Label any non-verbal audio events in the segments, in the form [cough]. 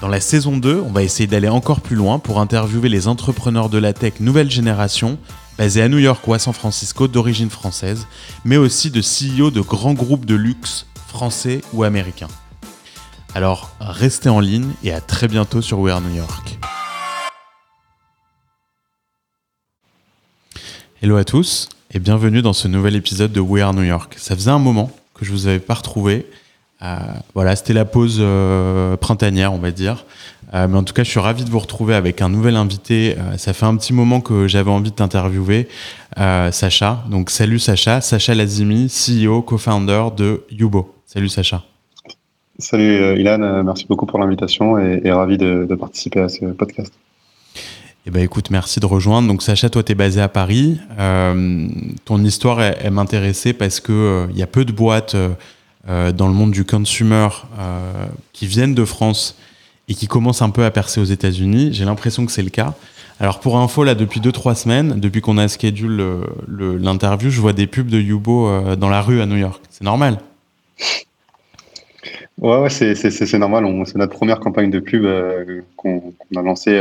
Dans la saison 2, on va essayer d'aller encore plus loin pour interviewer les entrepreneurs de la tech nouvelle génération, basés à New York ou à San Francisco d'origine française, mais aussi de CEO de grands groupes de luxe français ou américains. Alors, restez en ligne et à très bientôt sur We Are New York. Hello à tous et bienvenue dans ce nouvel épisode de We Are New York. Ça faisait un moment que je vous avais pas retrouvé voilà, c'était la pause euh, printanière, on va dire. Euh, mais en tout cas, je suis ravi de vous retrouver avec un nouvel invité. ça fait un petit moment que j'avais envie de t'interviewer, Sacha. Donc, salut Sacha, Sacha Lazimi, CEO, co-founder de Yubo. Salut Sacha. Salut Ilan, merci beaucoup pour l'invitation et, ravi de, participer à ce podcast. Eh ben, écoute, merci de rejoindre. Donc, Sacha, toi, tu es basé à Paris. ton histoire, elle, m'intéressait parce qu'il il y a peu de boîtes euh, dans le monde du consumer euh, qui viennent de France et qui commencent un peu à percer aux États-Unis. J'ai l'impression que c'est le cas. Alors pour info, là, depuis 2-3 semaines, depuis qu'on a schedule l'interview, je vois des pubs de Yubo euh, dans la rue à New York. C'est normal Ouais, ouais c'est normal. C'est notre première campagne de pub qu'on a lancée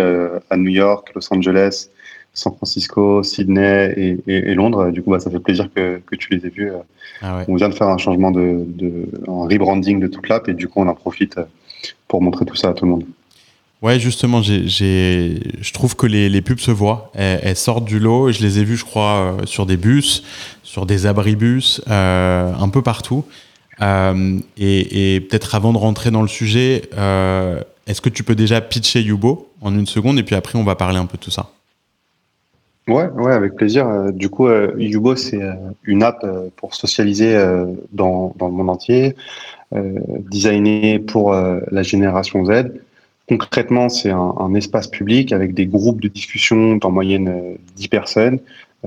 à New York, Los Angeles, San Francisco, Sydney et, Londres. Du coup, bah, ça fait plaisir que, tu les aies vus. Ah on vient de faire un changement de, un rebranding de toute l'app et du coup, on en profite pour montrer tout ça à tout le monde. Ouais, justement, je trouve que les, pubs se voient. Elles, sortent du lot. Je les ai vues, je crois, euh, sur des bus, sur des abribus, euh, un peu partout. Euh, et, peut-être avant de rentrer dans le sujet, est-ce que tu peux déjà pitcher Yubo en une seconde et puis après on va parler un peu de tout ça? Ouais, ouais, avec plaisir. Euh, du coup, euh, Yubo, c'est euh, une app pour socialiser dans, dans le monde entier, designée pour la génération Z. Concrètement, c'est un, espace public avec des groupes de discussion d'en moyenne 10 personnes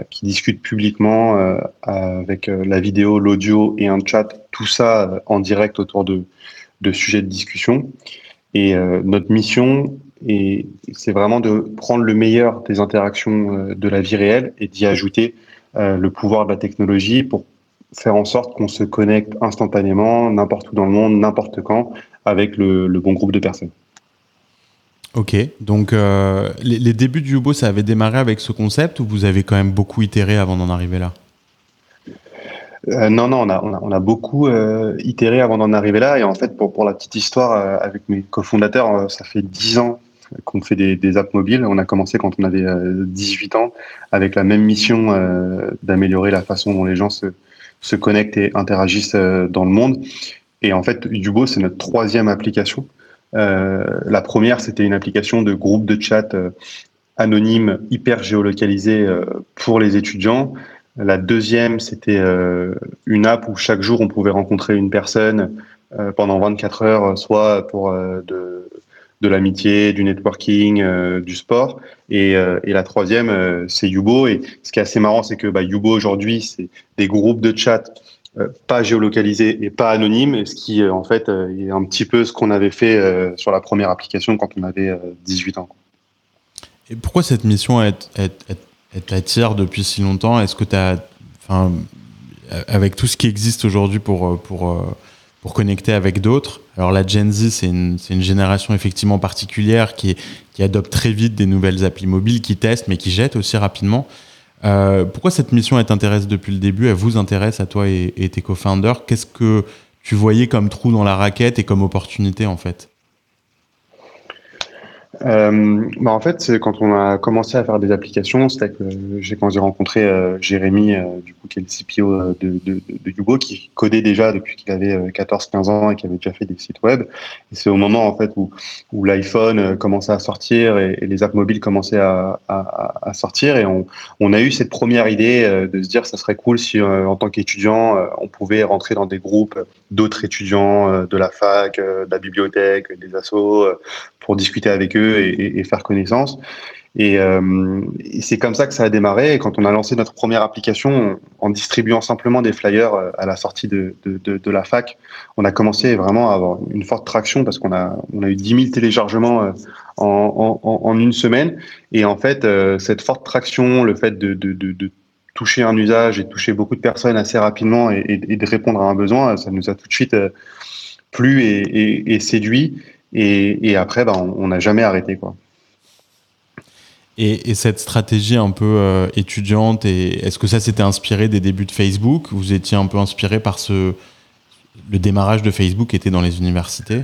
qui discutent publiquement avec la vidéo, l'audio et un chat, tout ça en direct autour de, de sujets de discussion. Et notre mission, et c'est vraiment de prendre le meilleur des interactions euh, de la vie réelle et d'y ajouter euh, le pouvoir de la technologie pour faire en sorte qu'on se connecte instantanément, n'importe où dans le monde, n'importe quand, avec le, bon groupe de personnes. Ok, donc euh, les, débuts du Yubo, ça avait démarré avec ce concept ou vous avez quand même beaucoup itéré avant d'en arriver là? Non, non, on a, on a, beaucoup itéré avant d'en arriver là. Et en fait, pour, pour la petite histoire, avec mes cofondateurs, ça fait dix ans qu'on fait des, apps mobiles. On a commencé quand on avait 18 euh, ans avec la même mission euh, d'améliorer la façon dont les gens se, se connectent et interagissent euh, dans le monde. Et en fait, Yubo, c'est notre troisième application. la première, c'était une application de groupe de chat anonyme, hyper géolocalisé pour les étudiants. La deuxième, c'était une app où chaque jour on pouvait rencontrer une personne pendant 24 heures, soit pour de de l'amitié, du networking, euh, du sport. Et, euh, la troisième, euh, c'est Yubo. Et ce qui est assez marrant, c'est que bah, Yubo aujourd'hui, c'est des groupes de chat pas géolocalisés et pas anonymes, ce qui en fait est un petit peu ce qu'on avait fait sur la première application quand on avait 18 ans. Et pourquoi cette mission est, est, depuis si longtemps? Est-ce que tu as, avec tout ce qui existe aujourd'hui pour, pour pour connecter avec d'autres. Alors la Gen Z, c'est une, génération effectivement particulière qui, adopte très vite des nouvelles applis mobiles, qui testent, mais qui jettent aussi rapidement. Euh, pourquoi cette mission elle t'intéresse depuis le début? Elle vous intéresse à toi et, tes co-founders. Qu'est-ce que tu voyais comme trou dans la raquette et comme opportunité en fait? Euh, bah en fait, quand on a commencé à faire des applications, c'était que j'ai quand j'ai rencontré euh, Jérémy, euh, du coup, qui est le CPO euh, de, de, de Yugo, qui codait déjà depuis qu'il avait 14-15 ans et qui avait déjà fait des sites web. Et c'est au moment en fait où, où l'iPhone commençait à sortir et, et, les apps mobiles commençaient à, à, à, sortir, et on, on a eu cette première idée de se dire, ça serait cool si, en tant qu'étudiant, on pouvait rentrer dans des groupes d'autres étudiants de la fac, de la bibliothèque, des assos, pour discuter avec eux et, faire connaissance. Et, euh, c'est comme ça que ça a démarré. Et quand on a lancé notre première application en distribuant simplement des flyers euh, à la sortie de, de, la fac, on a commencé vraiment à avoir une forte traction parce qu'on a, on a eu 10 000 téléchargements euh, en, en, une semaine. Et en fait, euh, cette forte traction, le fait de, toucher un usage et toucher beaucoup de personnes assez rapidement et, de répondre à un besoin, ça nous a tout de suite plu et, séduit. Et, après, ben, on n'a jamais arrêté. Quoi. Et, et, cette stratégie un peu euh, étudiante, est-ce que ça s'était inspiré des débuts de Facebook? Vous étiez un peu inspiré par ce, le démarrage de Facebook était dans les universités?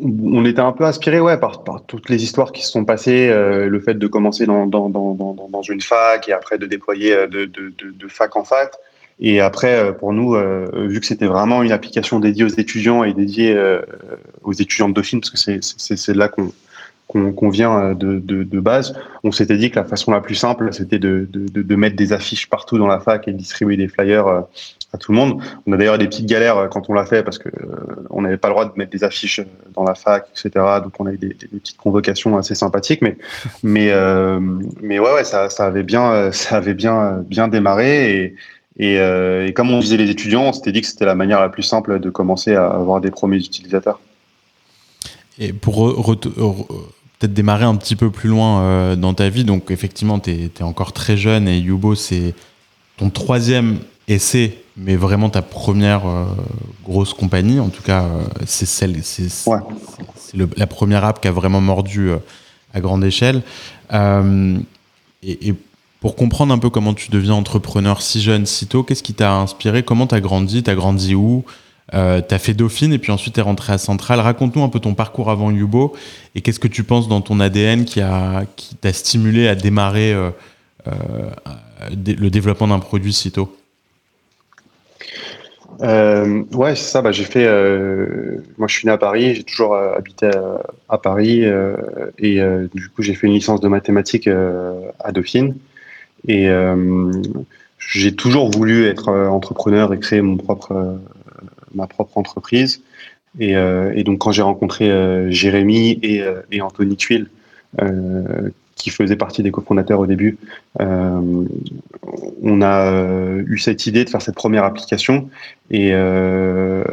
On était un peu inspiré ouais, par, toutes les histoires qui se sont passées, euh, le fait de commencer dans, dans, dans, dans, une fac et après de déployer euh, de, de, de, fac en fac. Et après, euh, pour nous, vu que c'était vraiment une application dédiée aux étudiants et dédiée aux étudiants de Dauphine, parce que c'est là qu'on qu'on vient de, de, de, base, on s'était dit que la façon la plus simple, c'était de, de, mettre des affiches partout dans la fac et de distribuer des flyers à tout le monde. On a d'ailleurs des petites galères quand on l'a fait parce que on n'avait pas le droit de mettre des affiches dans la fac, etc. Donc on a eu des, des petites convocations assez sympathiques, mais [laughs] mais mais ouais, ouais ça, ça avait bien ça avait bien bien démarré et et, euh, et, comme on disait les étudiants, on s'était dit que c'était la manière la plus simple de commencer à avoir des premiers utilisateurs. Et pour peut-être démarrer un petit peu plus loin euh, dans ta vie, donc effectivement, tu es, es, encore très jeune et Yubo, c'est ton troisième essai, mais vraiment ta première euh, grosse compagnie. En tout cas, euh, c'est celle, c'est ouais. la première app qui a vraiment mordu à grande échelle. et, et pour comprendre un peu comment tu deviens entrepreneur si jeune, si tôt, qu'est-ce qui t'a inspiré? Comment t'as grandi? T'as grandi où? Euh, T'as fait Dauphine et puis ensuite t'es rentré à Centrale. Raconte-nous un peu ton parcours avant Yubo et qu'est-ce que tu penses dans ton ADN qui t'a stimulé à démarrer euh, euh, le développement d'un produit si tôt? Euh, ouais, c'est ça. Bah, j'ai fait. Moi, je suis né à Paris. J'ai toujours habité à, à Paris et du coup, j'ai fait une licence de mathématiques à Dauphine. Et j'ai toujours voulu être entrepreneur et créer mon propre, ma propre entreprise. Et, et donc, quand j'ai rencontré Jérémy et, et, Anthony Tuile, qui faisait partie des cofondateurs au début, euh, on a eu cette idée de faire cette première application et euh,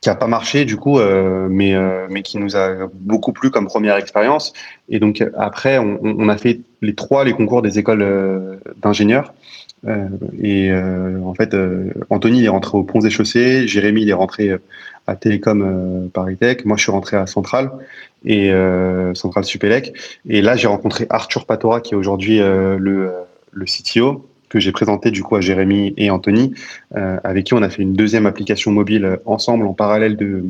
qui a pas marché du coup, euh, mais mais qui nous a beaucoup plu comme première expérience. Et donc après, on, on, a fait les trois les concours des écoles euh, d'ingénieurs. Euh, et euh, en fait, Anthony il est rentré aux Ponts et Chaussées, Jérémy il est rentré à Télécom Paris Tech, moi je suis rentré à Centrale et Centrale Supélec. Et là j'ai rencontré Arthur Patora qui est aujourd'hui le, le CTO que j'ai présenté du coup à Jérémy et Anthony, euh, avec qui on a fait une deuxième application mobile ensemble en parallèle de,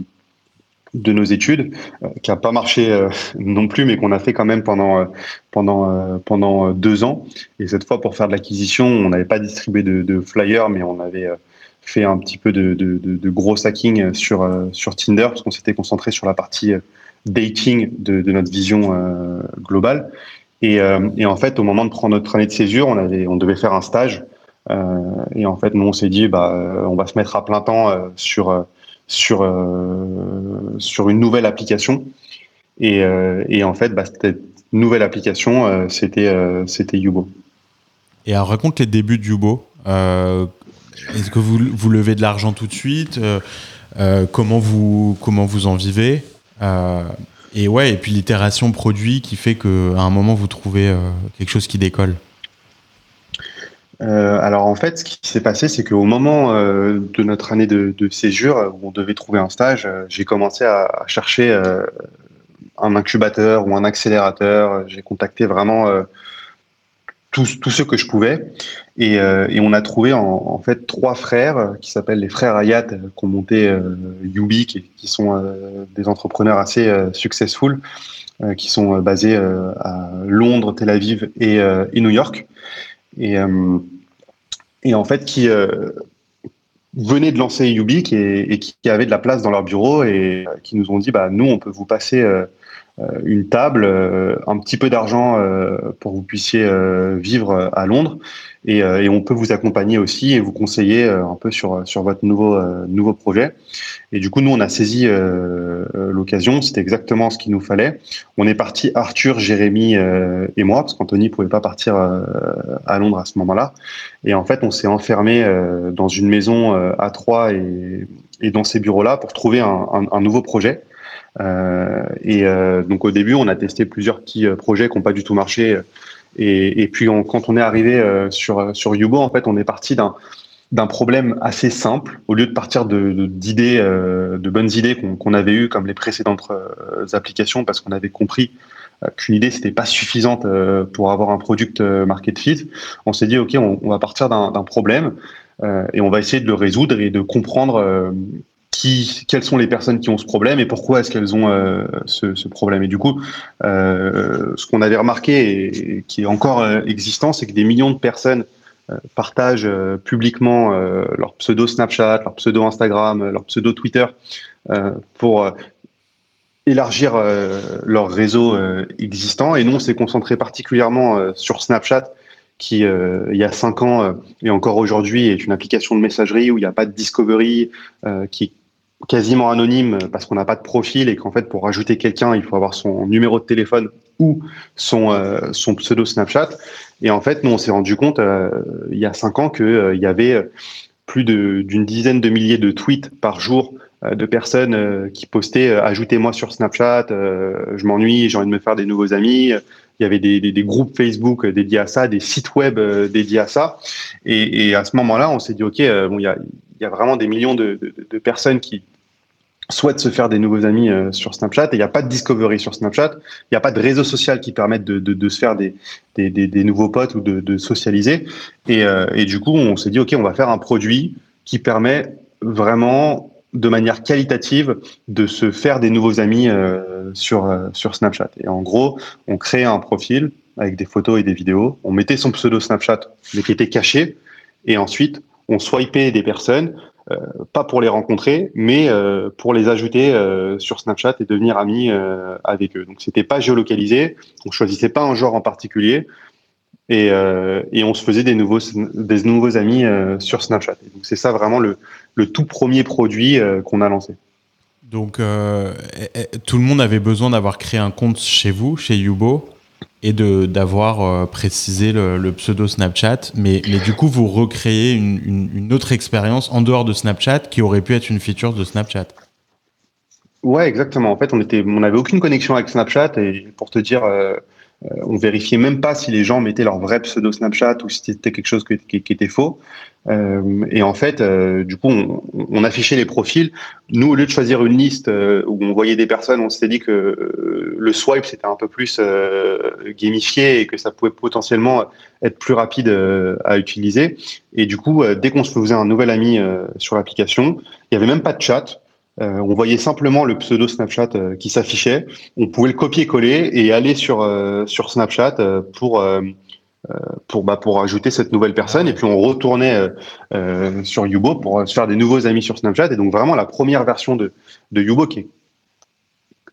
de nos études, euh, qui a pas marché euh, non plus, mais qu'on a fait quand même pendant euh, pendant euh, pendant deux ans. Et cette fois, pour faire de l'acquisition, on n'avait pas distribué de, de flyers, mais on avait fait un petit peu de, de, de gros hacking sur sur Tinder, parce qu'on s'était concentré sur la partie dating de, notre vision globale. Et, et, en fait, au moment de prendre notre année de césure, on avait on devait faire un stage. et en fait, nous, on s'est dit, bah, on va se mettre à plein temps sur sur, euh, sur une nouvelle application. Et, euh, et en fait, bah, cette nouvelle application, euh, c'était c'était Yubo. Et alors, raconte les débuts de Yubo. Est-ce que vous, vous levez de l'argent tout de suite? Comment, vous, comment vous en vivez? Et ouais, et puis l'itération produit qui fait qu'à un moment, vous trouvez quelque chose qui décolle. Euh, alors en fait, ce qui s'est passé, c'est qu'au moment euh, de notre année de, de, césure, où on devait trouver un stage, euh, j'ai commencé à, chercher euh, un incubateur ou un accélérateur. J'ai contacté vraiment tous, tous ceux que je pouvais. Et, on a trouvé en, fait trois frères qui s'appellent les frères Hayat, qui ont monté euh, Yubi, qui, qui sont des entrepreneurs assez successful, qui sont basés à Londres, Tel Aviv et, et New York. Et, et en fait, qui venaient de lancer Ubik et, et, qui avaient de la place dans leur bureau et qui nous ont dit bah nous on peut vous passer euh, euh, une table, euh, un petit peu d'argent pour que vous puissiez vivre à Londres et, et, on peut vous accompagner aussi et vous conseiller un peu sur sur votre nouveau nouveau projet. Et du coup nous on a saisi l'occasion, c'était exactement ce qu'il nous fallait. On est parti Arthur, Jérémy et moi parce qu'Anthony pouvait pas partir à Londres à ce moment-là. Et en fait on s'est enfermé dans une maison à trois et, et dans ces bureaux-là pour trouver un, un nouveau projet. Euh, et euh, donc au début, on a testé plusieurs petits euh, projets qui n'ont pas du tout marché. Et, puis quand on est arrivé sur sur Yubo, en fait, on est parti d'un d'un problème assez simple, au lieu de partir d'idées, de, bonnes idées qu'on avait eues comme les précédentes applications, parce qu'on avait compris qu'une idée c'était pas suffisante pour avoir un product market fit. On s'est dit ok, on va partir d'un problème et on va essayer de le résoudre et de comprendre qui, quelles sont les personnes qui ont ce problème et pourquoi est-ce qu'elles ont euh, ce, ce, problème. Et du coup, euh, ce qu'on avait remarqué et, qui est encore euh, existant, c'est que des millions de personnes euh, partagent euh, publiquement leur pseudo Snapchat, leur pseudo Instagram, leur pseudo Twitter pour élargir leur réseau existant. Et nous, on s'est concentré particulièrement sur Snapchat qui, euh, il y a cinq ans et encore aujourd'hui, est une application de messagerie où il n'y a pas de discovery, euh, qui quasiment anonyme parce qu'on n'a pas de profil et qu'en fait pour rajouter quelqu'un il faut avoir son numéro de téléphone ou son euh, pseudo Snapchat et en fait nous on s'est rendu compte euh, il y a cinq ans que euh, y avait plus d'une dizaine de milliers de tweets par jour de personnes qui postaient ajoutez-moi sur Snapchat je m'ennuie j'ai envie de me faire des nouveaux amis il y avait des, groupes Facebook dédiés à ça, des sites web dédiés à ça. Et, à ce moment-là, on s'est dit, OK, bon, il y a, il y a vraiment des millions de personnes qui, souhaitent se faire des nouveaux amis euh, sur Snapchat et il n'y a pas de discovery sur Snapchat, il n'y a pas de réseau social qui permette de, de, de se faire des, des, des, nouveaux potes ou de, de socialiser. Et, euh, et, du coup, on s'est dit, OK, on va faire un produit qui permet vraiment de manière qualitative de se faire des nouveaux amis euh, sur, euh, sur Snapchat. Et en gros, on crée un profil avec des photos et des vidéos, on mettait son pseudo Snapchat, mais qui était caché, et ensuite, on swipait des personnes pas pour les rencontrer, mais euh, pour les ajouter euh, sur Snapchat et devenir amis avec eux. Donc c'était pas géolocalisé, on choisissait pas un genre en particulier, et, et on se faisait des nouveaux, des nouveaux amis sur Snapchat. Donc c'est ça vraiment le, le, tout premier produit qu'on a lancé. Donc tout le monde avait besoin d'avoir créé un compte chez vous, chez Yubo? Et d'avoir euh, précisé le, pseudo Snapchat, mais, du coup vous recréez une, autre expérience en dehors de Snapchat qui aurait pu être une feature de Snapchat. Ouais, exactement. En fait, on était, on n'avait aucune connexion avec Snapchat et pour te dire, euh, on vérifiait même pas si les gens mettaient leur vrai pseudo Snapchat ou si c'était quelque chose qui, était faux. Euh, et en fait, euh, du coup, on, on, affichait les profils. Nous, au lieu de choisir une liste euh, où on voyait des personnes, on s'était dit que euh, le swipe c'était un peu plus gamifié et que ça pouvait potentiellement être plus rapide à utiliser. Et du coup, dès qu'on se faisait un nouvel ami sur l'application, il y avait même pas de chat. Euh, on voyait simplement le pseudo Snapchat euh, qui s'affichait. On pouvait le copier-coller et aller sur euh, sur Snapchat pour pour bah, pour ajouter cette nouvelle personne. Et puis on retournait sur Yubo pour se faire des nouveaux amis sur Snapchat. Et donc vraiment la première version de de Yubo qui est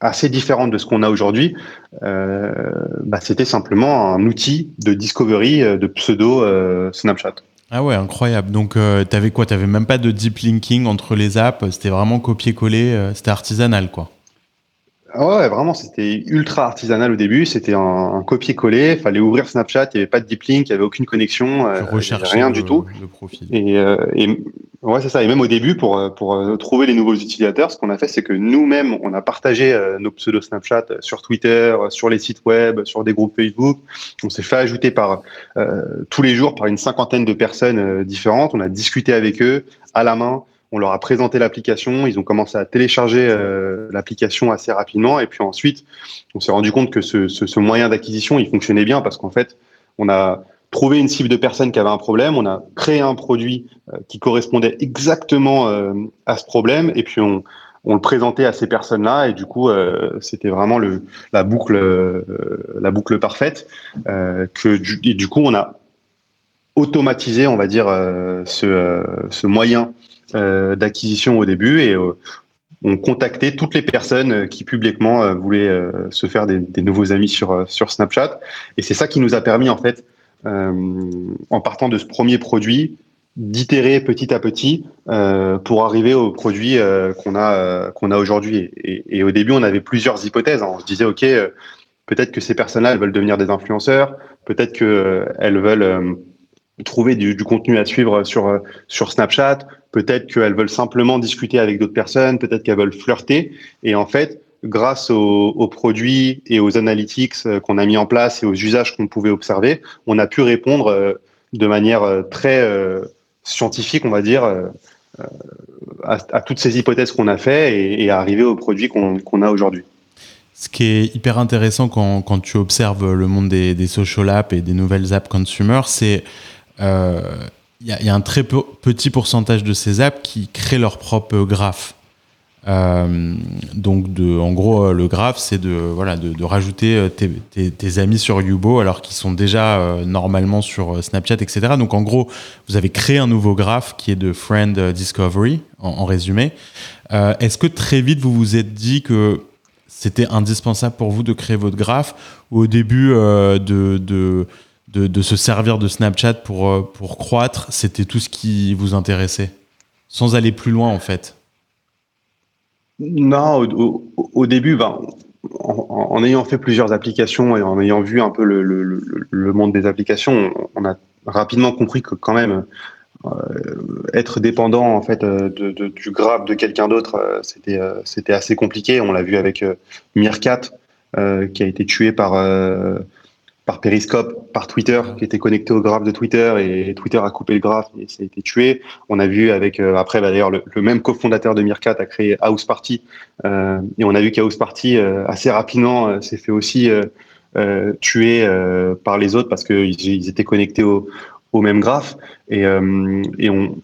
assez différente de ce qu'on a aujourd'hui, bah, c'était simplement un outil de discovery de pseudo Snapchat. Ah ouais, incroyable. Donc, euh, t'avais quoi? T'avais même pas de deep linking entre les apps? C'était vraiment copier-coller. Euh, c'était artisanal, quoi. Ah ouais, vraiment, c'était ultra artisanal au début. C'était un, un copier-coller. Il fallait ouvrir Snapchat. Il n'y avait pas de deep link. Il n'y avait aucune connexion. Euh, rien du tout. Le profil. Et, euh, et ouais, c'est ça. Et même au début, pour, euh, pour euh, trouver les nouveaux utilisateurs, ce qu'on a fait, c'est que nous-mêmes, on a partagé euh, nos pseudo Snapchat sur Twitter, sur les sites web, sur des groupes Facebook. On s'est fait ajouter par tous les jours par une cinquantaine de personnes différentes. On a discuté avec eux à la main on leur a présenté l'application, ils ont commencé à télécharger euh, l'application assez rapidement, et puis ensuite, on s'est rendu compte que ce, moyen d'acquisition, il fonctionnait bien parce qu'en fait, on a trouvé une cible de personnes qui avaient un problème, on a créé un produit qui correspondait exactement à ce problème, et puis on, le présentait à ces personnes-là, et du coup, c'était vraiment la boucle, la boucle parfaite. et du coup, on a automatisé, on va dire, ce moyen d'acquisition au début, et on contactait toutes les personnes euh, qui publiquement euh, voulaient euh, se faire des, nouveaux amis sur, Snapchat. Et c'est ça qui nous a permis, en fait, en partant de ce premier produit, d'itérer petit à petit pour arriver au produit qu'on a, a aujourd'hui. Et, au début, on avait plusieurs hypothèses. Hein. On se disait, OK, peut-être que ces personnes-là, elles veulent devenir des influenceurs, peut-être qu'elles veulent trouver du, du, contenu à suivre sur, sur Snapchat, peut-être qu'elles veulent simplement discuter avec d'autres personnes, peut-être qu'elles veulent flirter. Et en fait, grâce aux, produits et aux analytics euh, qu'on a mis en place et aux usages qu'on pouvait observer, on a pu répondre euh, de manière euh, très scientifique, on va dire, à, toutes ces hypothèses qu'on a fait et, arriver aux produits qu'on a aujourd'hui. Ce qui est hyper intéressant quand, tu observes le monde des social apps et des nouvelles apps consumer, c'est il y, a un très petit pourcentage de ces apps qui créent leur propre graphe. Euh, donc, en gros, euh, le graphe, c'est de, voilà, de, rajouter euh, tes, amis sur Yubo alors qu'ils sont déjà normalement sur Snapchat, etc. Donc, en gros, vous avez créé un nouveau graphe qui est de Friend Discovery, en, résumé. Est-ce que très vite, vous vous êtes dit que c'était indispensable pour vous de créer votre graphe? Ou au début de de, se servir de Snapchat pour, euh, pour croître, c'était tout ce qui vous intéressait Sans aller plus loin, en fait Non, au, début, ben, en, ayant fait plusieurs applications et en ayant vu un peu le, monde des applications, on a rapidement compris que quand même, euh, être dépendant en fait euh, du graphe de quelqu'un d'autre, c'était c'était assez compliqué. On l'a vu avec Mirkat, qui a été tué par par Periscope, par Twitter, qui était connecté au graphe de Twitter et Twitter a coupé le graphe et ça a été tué. On a vu avec euh, après bah, d'ailleurs le, même cofondateur de Meerkat a créé House Party euh, et on a vu qu'House Party euh, assez rapidement s'est fait aussi tuer par les autres parce qu'ils ils étaient connectés au, au même graphe et, et on,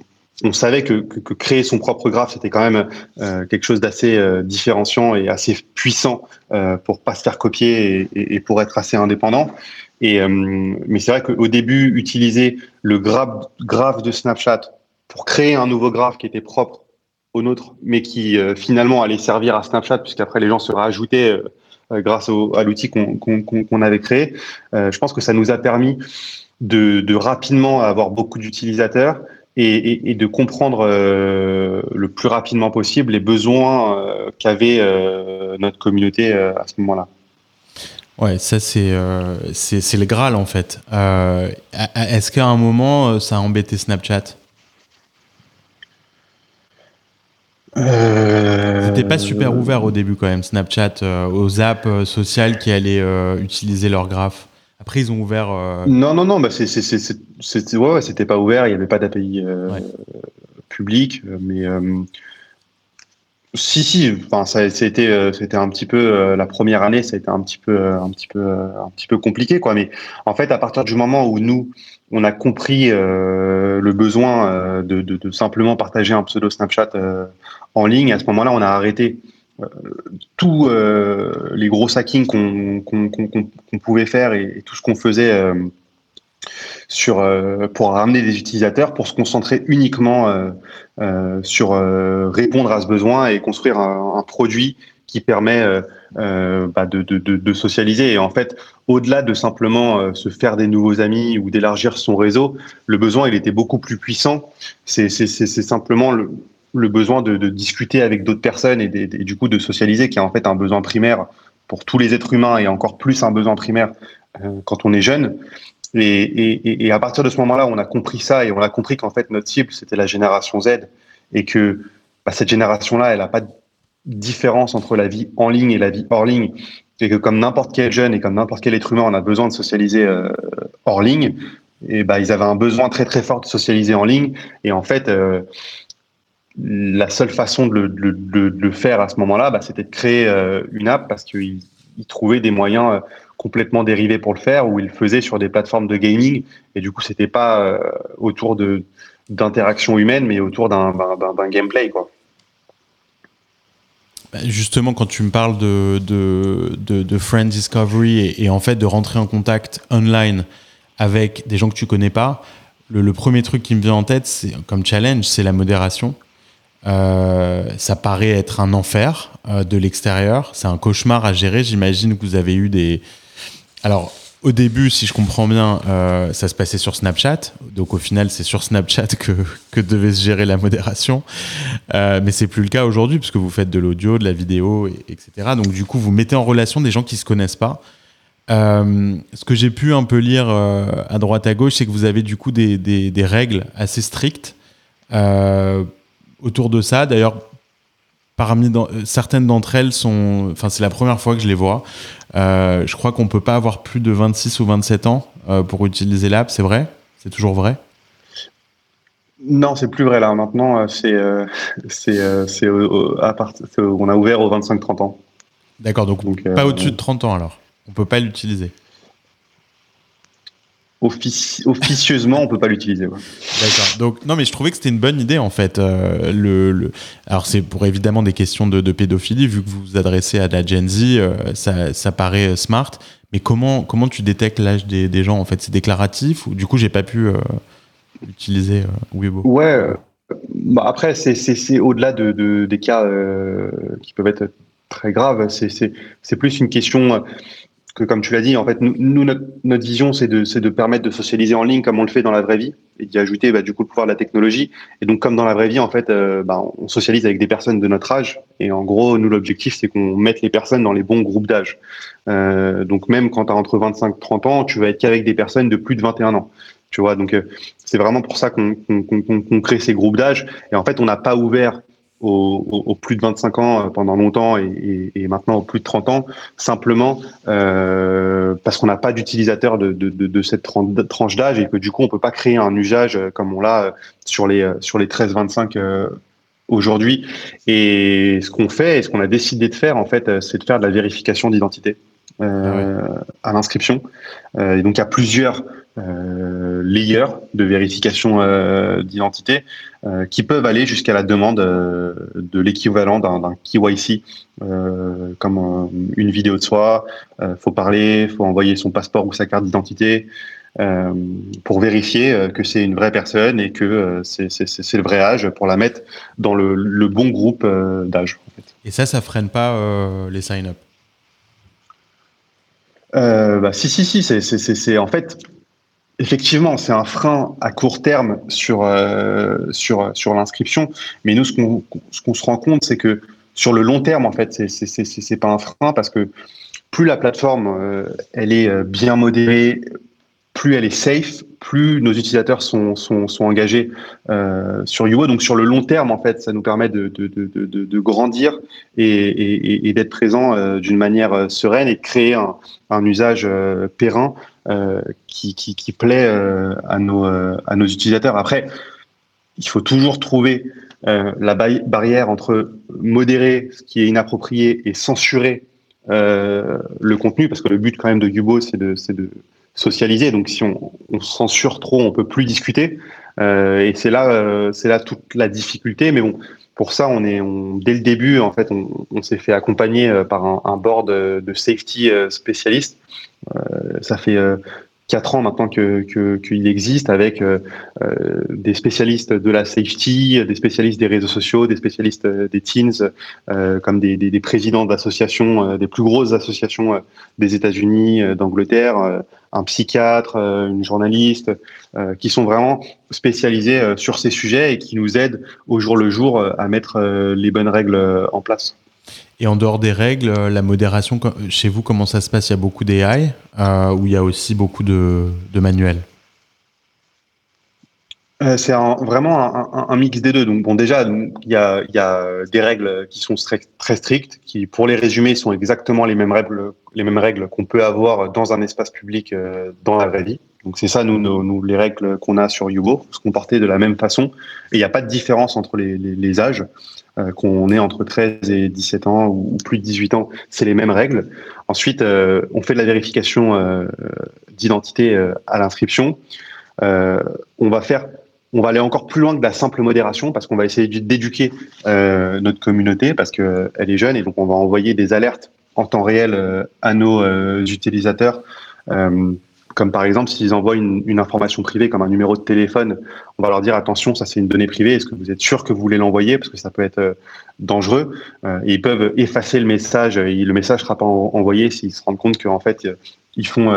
on savait que, que, créer son propre graphe, c'était quand même euh, quelque chose d'assez euh, différenciant et assez puissant euh, pour pas se faire copier et, et, pour être assez indépendant. Et, euh, mais c'est vrai qu'au début, utiliser le graphe, graphe de Snapchat pour créer un nouveau graphe qui était propre au nôtre, mais qui finalement allait servir à Snapchat, puisqu'après les gens se rajoutaient grâce au, à l'outil qu'on avait créé, je pense que ça nous a permis de, de rapidement avoir beaucoup d'utilisateurs et, de comprendre euh, le plus rapidement possible les besoins euh, qu'avait euh, notre communauté à ce moment-là. Ouais, ça c'est c'est le Graal en fait. Est-ce qu'à un moment ça a embêté Snapchat? C'était pas super ouvert au début quand même Snapchat aux apps sociales qui allaient utiliser leur graphe. Après, ils ont ouvert. Euh, non, non, non, bah c'était ouais, pas ouvert, il n'y avait pas d'API euh, public, mais euh, si, si, enfin, ça, c'était, c'était un petit peu la première année, ça a été un petit peu, un petit peu, un petit peu compliqué, quoi. Mais en fait, à partir du moment où nous, on a compris le besoin de, de, de, simplement partager un pseudo Snapchat en ligne, à ce moment-là, on a arrêté tous euh, les gros hackings qu'on pouvait faire et, tout ce qu'on faisait euh, sur, euh, pour ramener des utilisateurs, pour se concentrer uniquement sur répondre à ce besoin et construire un, produit qui permet bah, de, de, de, socialiser. Et en fait, au-delà de simplement se faire des nouveaux amis ou d'élargir son réseau, le besoin, il était beaucoup plus puissant. C'est simplement le, le besoin de, discuter avec d'autres personnes et, du coup de socialiser, qui est en fait un besoin primaire pour tous les êtres humains et encore plus un besoin primaire euh, quand on est jeune. Et, à partir de ce moment-là, on a compris ça et on a compris qu'en fait notre cible c'était la génération Z et que bah, cette génération-là, elle n'a pas de différence entre la vie en ligne et la vie hors ligne et que comme n'importe quel jeune et comme n'importe quel être humain, on a besoin de socialiser euh, hors ligne. Et bah, ils avaient un besoin très très fort de socialiser en ligne. Et en fait, euh, la seule façon de le, faire à ce moment-là, bah, c'était de créer euh, une app parce qu'ils il, trouvait des moyens complètement dérivés pour le faire, ou il le faisait sur des plateformes de gaming, et du coup, c'était pas autour de d'interaction humaine, mais autour d'un gameplay. Bah, justement, quand tu me parles de, de, de, Friend Discovery et, en fait de rentrer en contact online avec des gens que tu connais pas, le, premier truc qui me vient en tête, comme challenge, c'est la modération. Euh, ça paraît être un enfer euh, de l'extérieur. C'est un cauchemar à gérer. J'imagine que vous avez eu des. Alors, au début, si je comprends bien, euh, ça se passait sur Snapchat. Donc au final, c'est sur Snapchat que, [laughs] que devait se gérer la modération. Mais c'est plus le cas aujourd'hui puisque vous faites de l'audio, de la vidéo, etc. Donc du coup, vous mettez en relation des gens qui se connaissent pas. Ce que j'ai pu un peu lire à droite à gauche, c'est que vous avez du coup des, des, règles assez strictes autour de ça. D'ailleurs, parmi certaines d'entre elles sont, enfin c'est la première fois que je les vois. Euh, je crois qu'on peut pas avoir plus de 26 ou 27 ans euh, pour utiliser l'app, c'est vrai? C'est toujours vrai? Non, c'est plus vrai là. Maintenant, euh, c'est on a ouvert aux 25-30 ans. D'accord, donc, donc pas au-dessus de 30 ans alors. On peut pas l'utiliser officieusement, on peut pas l'utiliser. D'accord. Donc non, mais je trouvais que c'était une bonne idée en fait. Euh, le, alors c'est pour évidemment des questions de, pédophilie, vu que vous vous adressez à la Gen Z, euh, ça, ça, paraît euh, smart. Mais comment comment tu détectes l'âge des, des, gens en fait? C'est déclaratif ou du coup j'ai pas pu utiliser Weibo? Ouais. Bah après c'est au-delà de, des cas qui peuvent être très graves. C'est plus une question que comme tu l'as dit, en fait, nous, notre, notre vision, c'est de, de permettre de socialiser en ligne comme on le fait dans la vraie vie et d'y ajouter bah, du coup le pouvoir de la technologie. Et donc, comme dans la vraie vie, en fait, euh, bah, on socialise avec des personnes de notre âge. Et en gros, nous, l'objectif, c'est qu'on mette les personnes dans les bons groupes d'âge. Euh, donc, même quand tu as entre 25 et 30 ans, tu vas être qu'avec des personnes de plus de 21 ans. Tu vois, donc euh, c'est vraiment pour ça qu'on crée ces groupes d'âge. Et en fait, on n'a pas ouvert aux, plus de 25 ans euh, pendant longtemps et, maintenant aux plus de 30 ans, simplement euh, parce qu'on n'a pas d'utilisateur de, cette tranche d'âge et que du coup on peut pas créer un usage euh, comme on l'a sur les sur les 13-25 aujourd'hui. Et ce qu'on fait et ce qu'on a décidé de faire en fait, c'est de faire de la vérification d'identité. Ah à l'inscription. et donc il y a plusieurs euh, layers de vérification euh, d'identité euh, qui peuvent aller jusqu'à la demande de l'équivalent d'un KYC, comme une vidéo de soi. faut parler, faut envoyer son passeport ou sa carte d'identité. pour vérifier que c'est une vraie personne et que c'est le vrai âge pour la mettre dans le, bon groupe d'âge. Et ça, ça freine pas les sign-up? Bah, si, si, si, c'est en fait, Effectivement, c'est un frein à court terme sur, euh, sur, sur l'inscription. Mais nous, ce qu'on qu'on se rend compte, c'est que sur le long terme, en fait, c'est pas un frein parce que plus la plateforme euh, elle est euh, bien modérée, plus elle est safe, plus nos utilisateurs sont, sont, sont engagés euh, sur Yuo. Donc sur le long terme, en fait, ça nous permet de, de, de, de grandir et, et, et d'être présent euh, d'une manière sereine et de créer un, un usage périn qui, qui, qui, plaît euh, à, nos, euh, à nos utilisateurs. Après, il faut toujours trouver la barrière entre modérer ce qui est inapproprié et censurer le contenu, parce que le but quand même de Gubo, c'est de, de socialiser. Donc si on, on, censure trop, on peut plus discuter. Euh, et c'est là, c'est là toute la difficulté. Mais bon, pour ça, on est, on, dès le début, en fait, on, s'est fait accompagner par un, un board de safety spécialiste euh, ça fait euh, quatre ans maintenant que qu'il existe avec euh, des spécialistes de la safety, des spécialistes des réseaux sociaux, des spécialistes des teens, comme des, des, des présidents d'associations, des plus grosses associations des États-Unis, d'Angleterre, un psychiatre, une journaliste, qui sont vraiment spécialisés sur ces sujets et qui nous aident au jour le jour à mettre les bonnes règles en place. Et en dehors des règles, euh, la modération, chez vous, comment ça se passe? Il y a beaucoup d'AI euh, ou il y a aussi beaucoup de, manuels? Euh, c'est vraiment un, mix des deux. Donc, bon, déjà, il y a, des règles qui sont très, strictes, qui, pour les résumer, sont exactement les mêmes règles, les mêmes règles qu'on peut avoir dans un espace public dans la vraie vie. Donc c'est ça, nous, les règles qu'on a sur Yubo, se comporter de la même façon. Et il n'y a pas de différence entre les, âges, euh, qu'on est entre 13 et 17 ans ou, plus de 18 ans, c'est les mêmes règles. Ensuite, euh, on fait de la vérification euh, d'identité à l'inscription. on va faire on va aller encore plus loin que la simple modération parce qu'on va essayer d'éduquer notre communauté parce qu'elle est jeune et donc on va envoyer des alertes en temps réel à nos utilisateurs comme par exemple, s'ils envoient une, information privée comme un numéro de téléphone, on va leur dire attention, ça c'est une donnée privée. Est-ce que vous êtes sûr que vous voulez l'envoyer? Parce que ça peut être euh, dangereux. Euh, et ils peuvent effacer le message. Et le message sera pas envoyé s'ils se rendent compte qu'en fait euh, ils font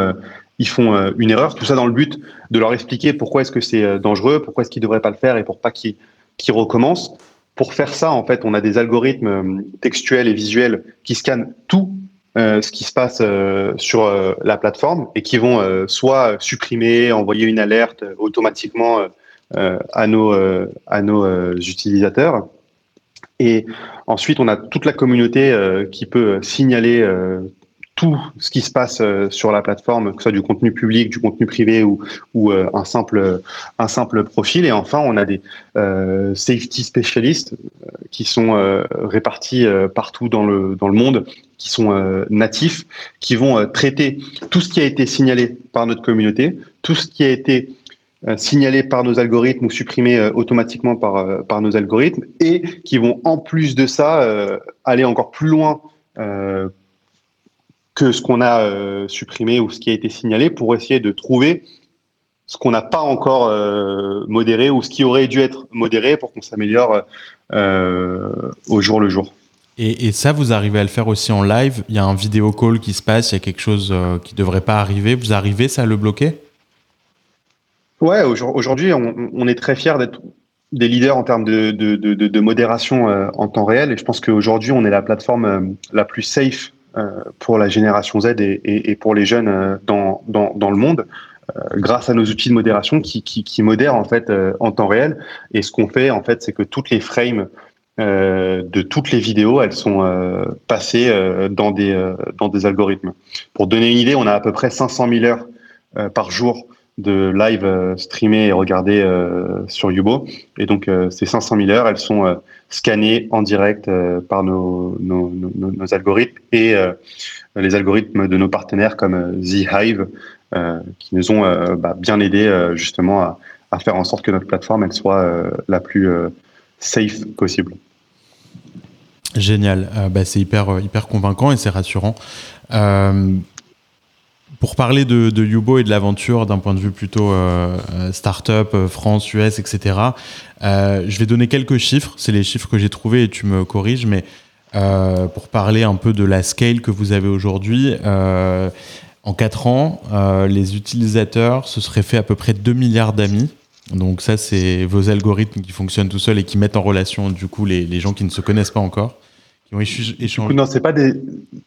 ils font une erreur. Tout ça dans le but de leur expliquer pourquoi est-ce que c'est dangereux, pourquoi est-ce qu'ils devraient pas le faire et pour pas qu'ils recommencent. Pour faire ça, en fait, on a des algorithmes textuels et visuels qui scannent tout euh, ce qui se passe euh, sur euh, la plateforme et qui vont soit supprimer, envoyer une alerte automatiquement à nos, à nos utilisateurs. Et ensuite, on a toute la communauté qui peut signaler tout ce qui se passe euh, sur la plateforme, que ce soit du contenu public, du contenu privé ou, euh, un, simple, un simple profil. Et enfin, on a des euh, safety specialists qui sont répartis partout dans le, dans le monde, qui sont natifs, qui vont traiter tout ce qui a été signalé par notre communauté, tout ce qui a été signalé par nos algorithmes ou supprimé automatiquement par, par nos algorithmes et qui vont en plus de ça aller encore plus loin que ce qu'on a euh, supprimé ou ce qui a été signalé pour essayer de trouver ce qu'on n'a pas encore euh, modéré ou ce qui aurait dû être modéré pour qu'on s'améliore euh, au jour le jour. Et, ça, vous arrivez à le faire aussi en live? Il y a un vidéo call qui se passe, il y a quelque chose qui ne devrait pas arriver. Vous arrivez, ça, à le bloquer? Ouais, aujourd'hui, on, est très fiers d'être des leaders en termes de, de, de modération en temps réel. Et je pense qu'aujourd'hui, on est la plateforme la plus safe pour la génération Z et, pour les jeunes euh, dans, dans, le monde euh, grâce à nos outils de modération qui, qui, modèrent en fait en temps réel. Et ce qu'on fait en fait, c'est que toutes les frames de toutes les vidéos, elles sont passées dans des dans des algorithmes. Pour donner une idée, on a à peu près 500 000 heures par jour de live streamé et regardé sur Yubo. Et donc ces 500 000 heures, elles sont scannés en direct euh, par nos, nos, nos, algorithmes et euh, les algorithmes de nos partenaires comme euh, The Hive, qui nous ont bah, bien aidés justement à, à, faire en sorte que notre plateforme elle soit la plus safe possible. Génial, bah, c'est hyper, hyper convaincant et c'est rassurant. Pour parler de, Yubo et de l'aventure d'un point de vue plutôt euh, euh start-up, euh, France, US, etc., euh, je vais donner quelques chiffres. C'est les chiffres que j'ai trouvés et tu me corriges, mais pour parler un peu de la scale que vous avez aujourd'hui, en 4 ans, les utilisateurs se seraient fait à peu près 2 milliards d'amis. Donc ça, c'est vos algorithmes qui fonctionnent tout seuls et qui mettent en relation du coup les gens qui ne se connaissent pas encore non, c'est pas des,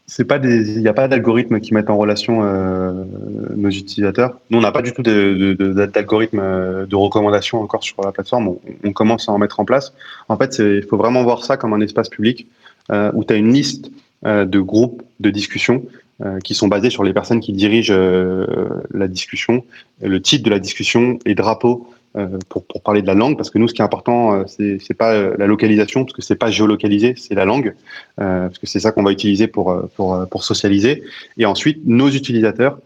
c'est pas des, il n'y a pas d'algorithme qui mettent en relation euh, nos utilisateurs. Nous, on n'a pas du tout d'algorithme de, euh, de, recommandation encore sur la plateforme. On, commence à en mettre en place. En fait, il faut vraiment voir ça comme un espace public euh, où tu as une liste euh, de groupes de discussion qui sont basés sur les personnes qui dirigent la discussion, le titre de la discussion et drapeau euh, pour, pour, parler de la langue, parce que nous, ce qui est important, euh, c'est c'est pas euh, la localisation, parce que c'est pas géolocalisé, c'est la langue, parce que c'est ça qu'on va utiliser pour, pour, pour socialiser. Et ensuite, nos utilisateurs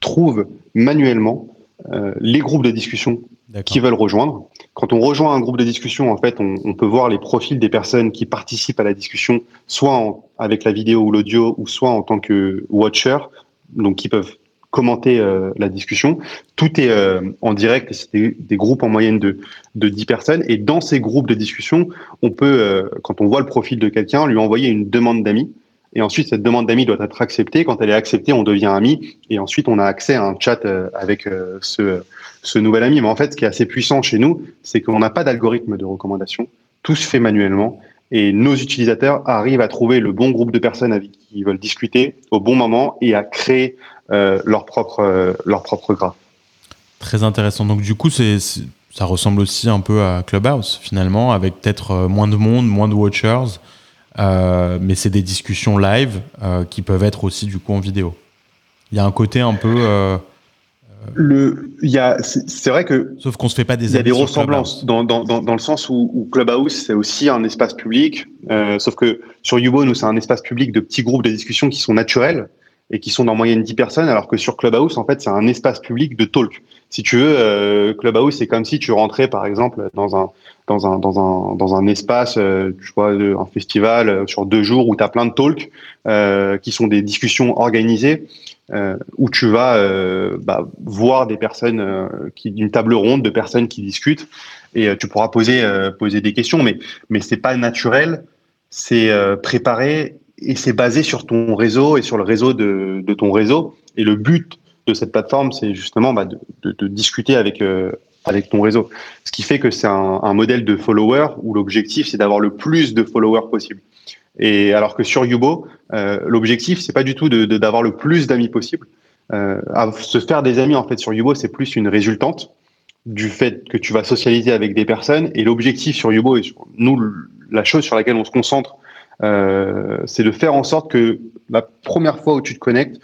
trouvent manuellement les groupes de discussion qui veulent rejoindre. Quand on rejoint un groupe de discussion, en fait, on, on, peut voir les profils des personnes qui participent à la discussion, soit avec la vidéo ou l'audio, ou soit en tant que watcher, donc qui peuvent commenter euh, la discussion. Tout est euh, en direct, c'est des, groupes en moyenne de, de 10 personnes. Et dans ces groupes de discussion, on peut, euh, quand on voit le profil de quelqu'un, lui envoyer une demande d'amis. Et ensuite, cette demande d'amis doit être acceptée. Quand elle est acceptée, on devient ami. Et ensuite, on a accès à un chat avec ce, ce nouvel ami. Mais en fait, ce qui est assez puissant chez nous, c'est qu'on n'a pas d'algorithme de recommandation. Tout se fait manuellement. Et nos utilisateurs arrivent à trouver le bon groupe de personnes avec qui ils veulent discuter au bon moment et à créer euh, leur, propre, euh, leur propre graphe. Très intéressant. Donc du coup, c'est, ça ressemble aussi un peu à Clubhouse finalement, avec peut-être euh, moins de monde, moins de watchers, mais c'est des discussions live qui peuvent être aussi du coup en vidéo. Il y a un côté un peu le, il y a, c'est vrai que. Sauf qu'on se fait pas des. Il y a des ressemblances dans, dans, dans, dans, le sens où, où Clubhouse c'est aussi un espace public. Euh, sauf que sur Yubo, nous c'est un espace public de petits groupes de discussion qui sont naturels et qui sont en moyenne 10 personnes, alors que sur Clubhouse en fait c'est un espace public de talk. Si tu veux, euh, Clubhouse c'est comme si tu rentrais par exemple dans un dans un dans un dans un espace, euh, tu vois, un festival euh, sur deux jours où tu as plein de talks qui sont des discussions organisées où tu vas bah, voir des personnes qui d'une table ronde de personnes qui discutent et tu pourras poser poser des questions mais mais c'est pas naturel c'est préparé et c'est basé sur ton réseau et sur le réseau de, ton réseau et le but de cette plateforme c'est justement bah, de, discuter avec avec ton réseau ce qui fait que c'est un, modèle de follower où l'objectif c'est d'avoir le plus de followers possible et alors que sur Yubo, euh, l'objectif c'est pas du tout d'avoir le plus d'amis possible. Euh, se faire des amis en fait sur Yubo, c'est plus une résultante du fait que tu vas socialiser avec des personnes. Et l'objectif sur Yubo et nous, la chose sur laquelle on se concentre, euh, c'est de faire en sorte que la première fois où tu te connectes,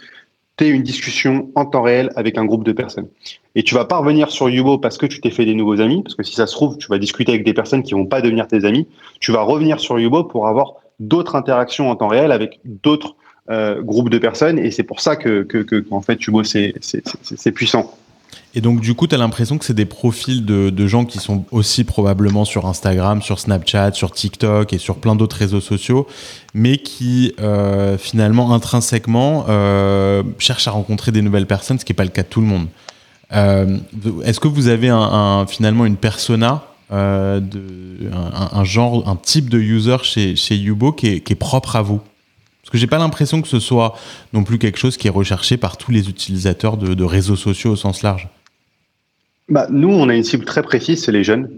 tu aies une discussion en temps réel avec un groupe de personnes. Et tu vas pas revenir sur Yubo parce que tu t'es fait des nouveaux amis, parce que si ça se trouve, tu vas discuter avec des personnes qui vont pas devenir tes amis. Tu vas revenir sur Yubo pour avoir d'autres interactions en temps réel avec d'autres euh, groupes de personnes. Et c'est pour ça que, que, en fait, Tubo, c'est puissant. Et donc, du coup, tu as l'impression que c'est des profils de, de, gens qui sont aussi probablement sur Instagram, sur Snapchat, sur TikTok et sur plein d'autres réseaux sociaux, mais qui euh, finalement, intrinsèquement, euh, cherchent à rencontrer des nouvelles personnes, ce qui n'est pas le cas de tout le monde. Euh, Est-ce que vous avez un, finalement une persona euh, un, genre, un type de user chez, chez Yubo qui est, qui est propre à vous? Parce que j'ai pas l'impression que ce soit non plus quelque chose qui est recherché par tous les utilisateurs de réseaux sociaux au sens large. Bah, nous, on a une cible très précise, c'est les jeunes.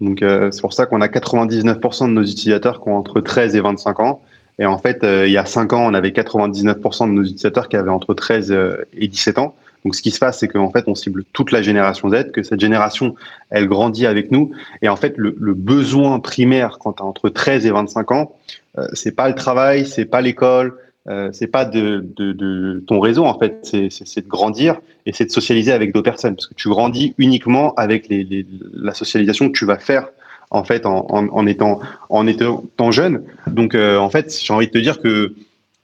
Donc, euh, c'est pour ça qu'on a 99% de nos utilisateurs qui ont entre 13 et 25 ans. Et en fait, euh, il y a 5 ans, on avait 99% de nos utilisateurs qui avaient entre 13 euh, et 17 ans. Donc, ce qui se passe, c'est qu'en fait, on cible toute la génération Z, que cette génération, elle grandit avec nous. Et en fait, le, besoin primaire quand tu entre 13 et 25 ans, euh, c'est pas le travail, c'est pas l'école, euh, c'est pas de, de, de, ton réseau en fait, c'est de grandir et c'est de socialiser avec d'autres personnes parce que tu grandis uniquement avec les, les, la socialisation que tu vas faire en fait en, en, étant en étant jeune. Donc euh, en fait, j'ai envie de te dire que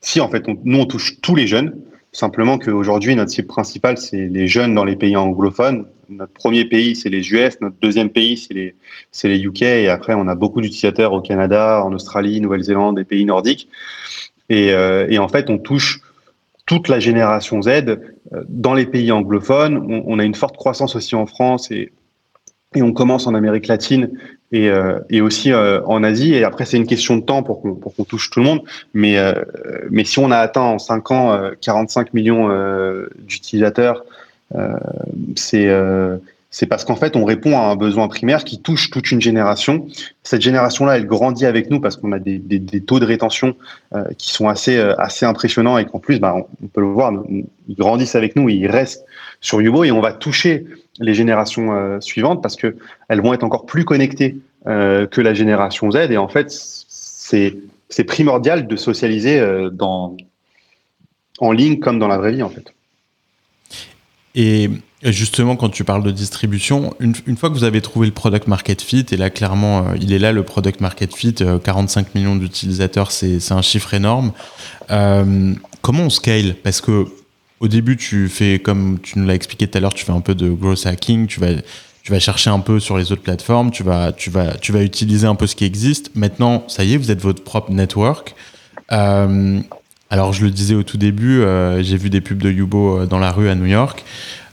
si en fait on, nous on touche tous les jeunes, Simplement qu'aujourd'hui, notre cible principale, c'est les jeunes dans les pays anglophones. Notre premier pays, c'est les US. Notre deuxième pays, c'est les, c'est les UK. Et après, on a beaucoup d'utilisateurs au Canada, en Australie, Nouvelle-Zélande, des pays nordiques. Et, euh, et, en fait, on touche toute la génération Z euh, dans les pays anglophones. On, a une forte croissance aussi en France et, on commence en Amérique latine et, euh, aussi en Asie. Et après, c'est une question de temps pour qu'on touche tout le monde. Mais mais si on a atteint en 5 ans 45 millions d'utilisateurs, c'est c'est parce qu'en fait, on répond à un besoin primaire qui touche toute une génération. Cette génération-là, elle grandit avec nous parce qu'on a des, taux de rétention euh, qui sont assez, euh, assez impressionnants et qu'en plus, bah, on, peut le voir, ils grandissent avec nous, ils restent sur Yubo et on va toucher les générations euh, suivantes parce que elles vont être encore plus connectées que la génération Z. Et en fait, c'est primordial de socialiser en ligne comme dans la vraie vie en fait. Et justement, quand tu parles de distribution, une, fois que vous avez trouvé le product market fit, et là clairement, euh, il est là le product market fit, euh, 45 millions d'utilisateurs, c'est un chiffre énorme. Euh, comment on scale? Parce que au début, tu fais, comme tu nous l'as expliqué tout à l'heure, tu fais un peu de growth hacking, tu vas, tu vas chercher un peu sur les autres plateformes, tu vas, tu, vas, tu vas utiliser un peu ce qui existe. Maintenant, ça y est, vous êtes votre propre network. Euh, alors, je le disais au tout début, euh, j'ai vu des pubs de Yubo dans la rue à New York.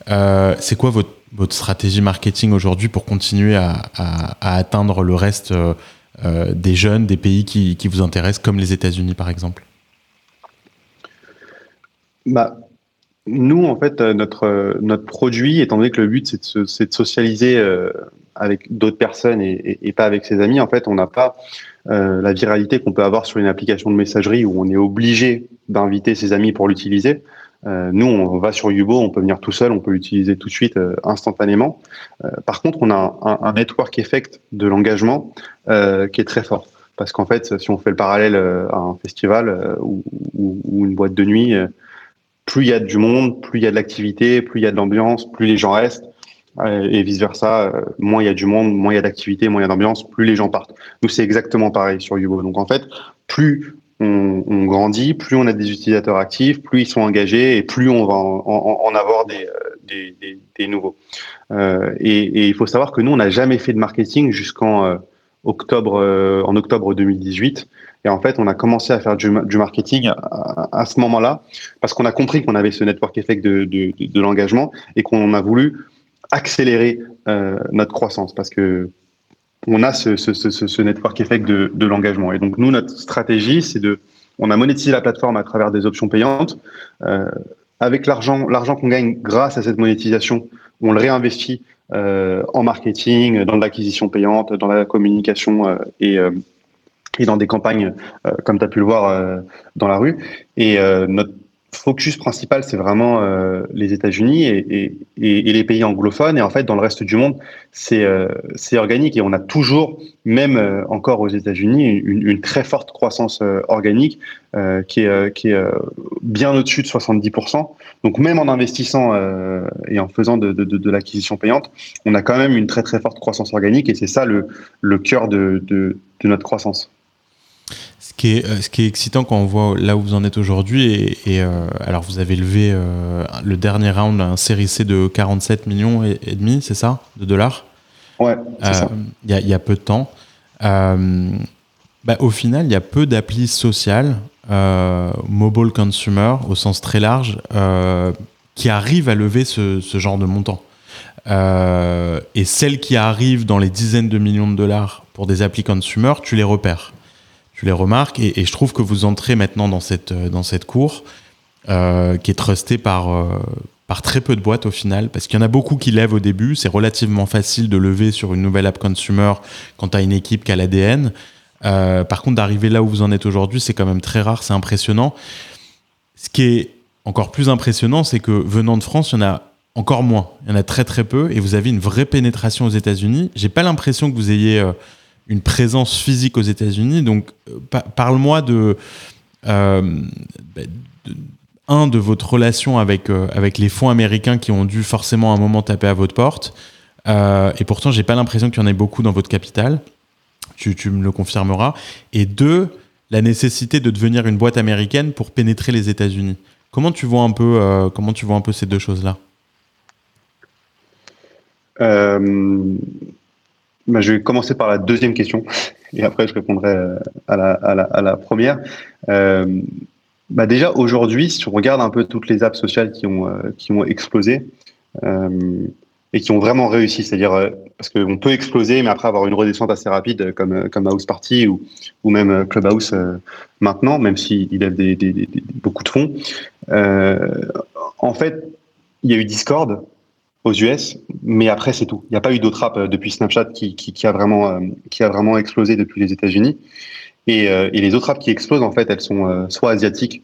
Euh, c'est quoi votre, stratégie marketing aujourd'hui pour continuer à, atteindre le reste euh, des jeunes, des pays qui, vous intéressent, comme les États-Unis par exemple? Bah, Nous, en fait, notre, produit, étant donné que le but, c'est de, socialiser euh, avec d'autres personnes et, et, et, pas avec ses amis, en fait, on n'a pas euh, la viralité qu'on peut avoir sur une application de messagerie où on est obligé d'inviter ses amis pour l'utiliser. Euh, nous, on va sur Yubo, on peut venir tout seul, on peut l'utiliser tout de suite, euh, instantanément. Euh, par contre, on a un, un, network effect de l'engagement euh, qui est très fort. Parce qu'en fait, si on fait le parallèle à un festival ou, ou, une boîte de nuit, plus il y a du monde, plus il y a de l'activité, plus il y a de l'ambiance, plus les gens restent. Et vice versa, moins il y a du monde, moins il y a d'activité, moins il y a d'ambiance, plus les gens partent. Nous, c'est exactement pareil sur Yubo. Donc en fait, plus on, grandit, plus on a des utilisateurs actifs, plus ils sont engagés et plus on va en, avoir des, des nouveaux. Euh, et, il faut savoir que nous, on n'a jamais fait de marketing jusqu'en euh, octobre, euh, en octobre 2018. Et en fait, on a commencé à faire du, marketing à, ce moment-là parce qu'on a compris qu'on avait ce network effect de l'engagement et qu'on a voulu accélérer notre croissance parce que on a ce, ce, ce, ce network effect de, de l'engagement. Et donc, nous, notre stratégie, c'est de, on a monétisé la plateforme à travers des options payantes. Euh, avec l'argent, l'argent qu'on gagne grâce à cette monétisation, on le réinvestit euh, en marketing, dans l'acquisition payante, dans la communication euh, et, euh, et dans des campagnes, euh, comme tu as pu le voir euh, dans la rue. Et notre focus principal, c'est vraiment euh, les États-Unis et, les pays anglophones. Et en fait, dans le reste du monde, c'est euh, organique. Et on a toujours, même euh, encore aux États-Unis, une, une, très forte croissance organique qui est, bien au-dessus de 70%. Donc même en investissant et en faisant de, l'acquisition payante, on a quand même une très très forte croissance organique. Et c'est ça le, cœur de notre croissance. Ce qui, est, euh, ce qui est excitant quand on voit là où vous en êtes aujourd'hui, et, et euh, alors vous avez levé euh, le dernier round, un série C de 47 millions et, et demi, c'est ça, de dollars Ouais, c'est ça. Il y, y, a peu de temps. Bah, au final, il y a peu d'applis sociales, mobile consumer, au sens très large, qui arrivent à lever ce, ce genre de montant. et celles qui arrivent dans les dizaines de millions de dollars pour des applis consumer, tu les repères tu les remarques et, je trouve que vous entrez maintenant dans cette, dans cette cour euh, qui est trustée par, euh, par très peu de boîtes au final, parce qu'il y en a beaucoup qui lèvent au début, c'est relativement facile de lever sur une nouvelle app consumer quand tu as une équipe qui a l'ADN. Euh, par contre, d'arriver là où vous en êtes aujourd'hui, c'est quand même très rare, c'est impressionnant. Ce qui est encore plus impressionnant, c'est que venant de France, il y en a encore moins. Il y en a très très peu et vous avez une vraie pénétration aux États-Unis. J'ai pas l'impression que vous ayez euh, une présence physique aux États-Unis. Donc, euh, parle-moi de, euh, de, un de votre relation avec euh, avec les fonds américains qui ont dû forcément à un moment taper à votre porte. Et pourtant, j'ai pas l'impression qu'il y en ait beaucoup dans votre capital. Tu, me le confirmeras. Et deux, la nécessité de devenir une boîte américaine pour pénétrer les États-Unis. Comment tu vois un peu comment tu vois un peu ces deux choses-là? Bah, je vais commencer par la deuxième question et après je répondrai euh, à la, à la, à la première. Euh, bah déjà aujourd'hui, si on regarde un peu toutes les apps sociales qui ont euh, qui ont explosé euh, et qui ont vraiment réussi, c'est-à-dire euh, parce qu'on peut exploser mais après avoir une redescente assez rapide comme comme House Party ou ou même Clubhouse maintenant, même s'il il a des, des, des, beaucoup de fonds. en fait, il y a eu Discord aux US, mais après c'est tout. Il n'y a pas eu d'autres apps euh, depuis Snapchat qui, qui, qui, a vraiment euh, qui a vraiment explosé depuis les États-Unis. Et, euh, et, les autres apps qui explosent en fait, elles sont soit asiatiques,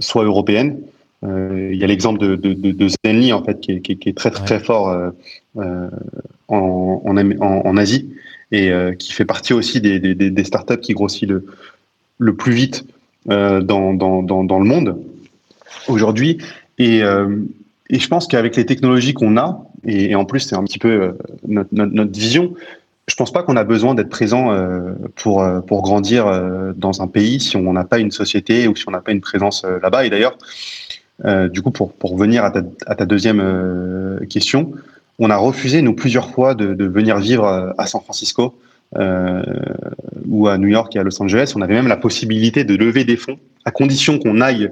soit européennes. Il y a l'exemple de, de, Zenly en fait qui est, qui très très, très fort en, en, en, en, Asie et qui fait partie aussi des, des, des startups qui grossit le, le plus vite dans, dans, dans, dans le monde aujourd'hui. Et et je pense qu'avec les technologies qu'on a, et, en plus c'est un petit peu euh, notre, vision, je pense pas qu'on a besoin d'être présent euh, pour, euh, pour grandir dans un pays si on n'a pas une société ou si on n'a pas une présence là-bas. Et d'ailleurs, du coup, pour, pour revenir à ta, deuxième question, on a refusé, nous, plusieurs fois de venir vivre à San Francisco ou à New York et à Los Angeles. On avait même la possibilité de lever des fonds à condition qu'on aille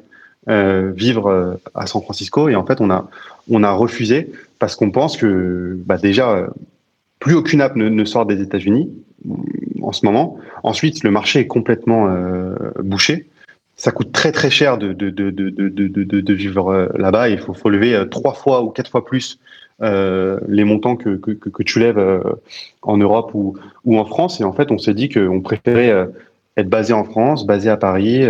euh, vivre euh, à San Francisco et en fait on a on a refusé parce qu'on pense que bah déjà plus aucune app ne, sort des États-Unis en ce moment. Ensuite le marché est complètement euh, bouché. Ça coûte très très cher de de de de de vivre euh, là-bas. Il faut lever euh, trois fois ou quatre fois plus euh, les montants que, que, tu lèves euh, en Europe ou, ou en France. Et en fait, on s'est dit qu'on préférait euh, être basé en France, basé à Paris,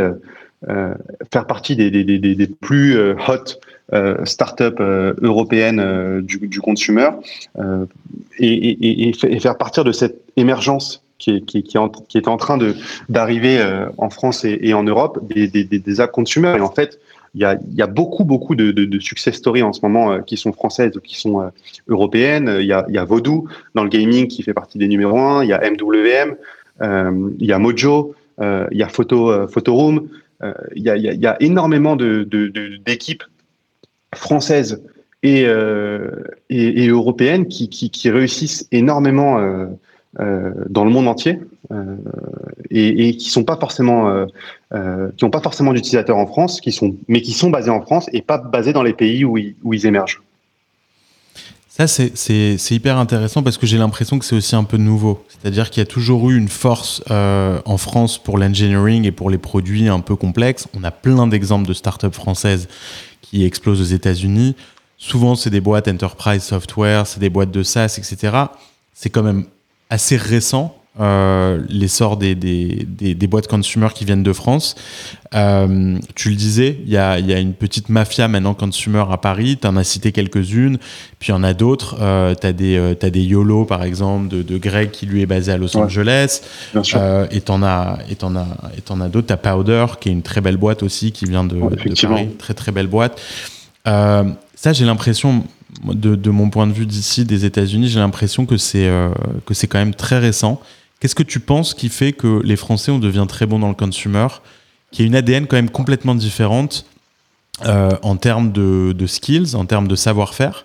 euh, faire partie des, plus euh, hot euh, startups européennes du, du consumer et, faire partir de cette émergence qui est, en, train d'arriver en France et, en Europe des, apps consumer. Et en fait, il y a, beaucoup, beaucoup de, success stories en ce moment qui sont françaises ou qui sont européennes. Il y a, y Vodou dans le gaming qui fait partie des numéros 1. Il y a MWM. il y a Mojo. il y a Photo, Photoroom. Il, y a, il y a énormément d'équipes françaises et, et, européennes qui, réussissent énormément euh, dans le monde entier euh, et, qui pas forcément euh, n'ont pas forcément d'utilisateurs en France, mais qui sont basés en France et pas basés dans les pays où ils émergent. Ça, c'est hyper intéressant parce que j'ai l'impression que c'est aussi un peu nouveau. C'est-à-dire qu'il y a toujours eu une force euh, en France pour l'engineering et pour les produits un peu complexes. On a plein d'exemples de startups françaises qui explosent aux États-Unis. Souvent, c'est des boîtes enterprise software, c'est des boîtes de SaaS, etc. C'est quand même assez récent, euh, l'essor des, des, des, des, boîtes consumer qui viennent de France. Euh, tu le disais, il y a, y a, une petite mafia maintenant consumer à Paris, tu en as cité quelques-unes, puis il y en a d'autres. Euh, tu as, euh, as, des YOLO, par exemple, de, de, Greg qui lui est basé à Los Angeles. Et tu en as, as, d'autres. Tu as Powder, qui est une très belle boîte aussi, qui vient de, de Paris. Très, très belle boîte. Ça, j'ai l'impression, de, de, mon point de vue d'ici, des États-Unis, j'ai l'impression que c'est euh, que c'est quand même très récent. Qu'est-ce que tu penses qui fait que les Français on devient très bons dans le consumer, qui a une ADN quand même complètement différente euh, en termes de, skills, en termes de savoir-faire,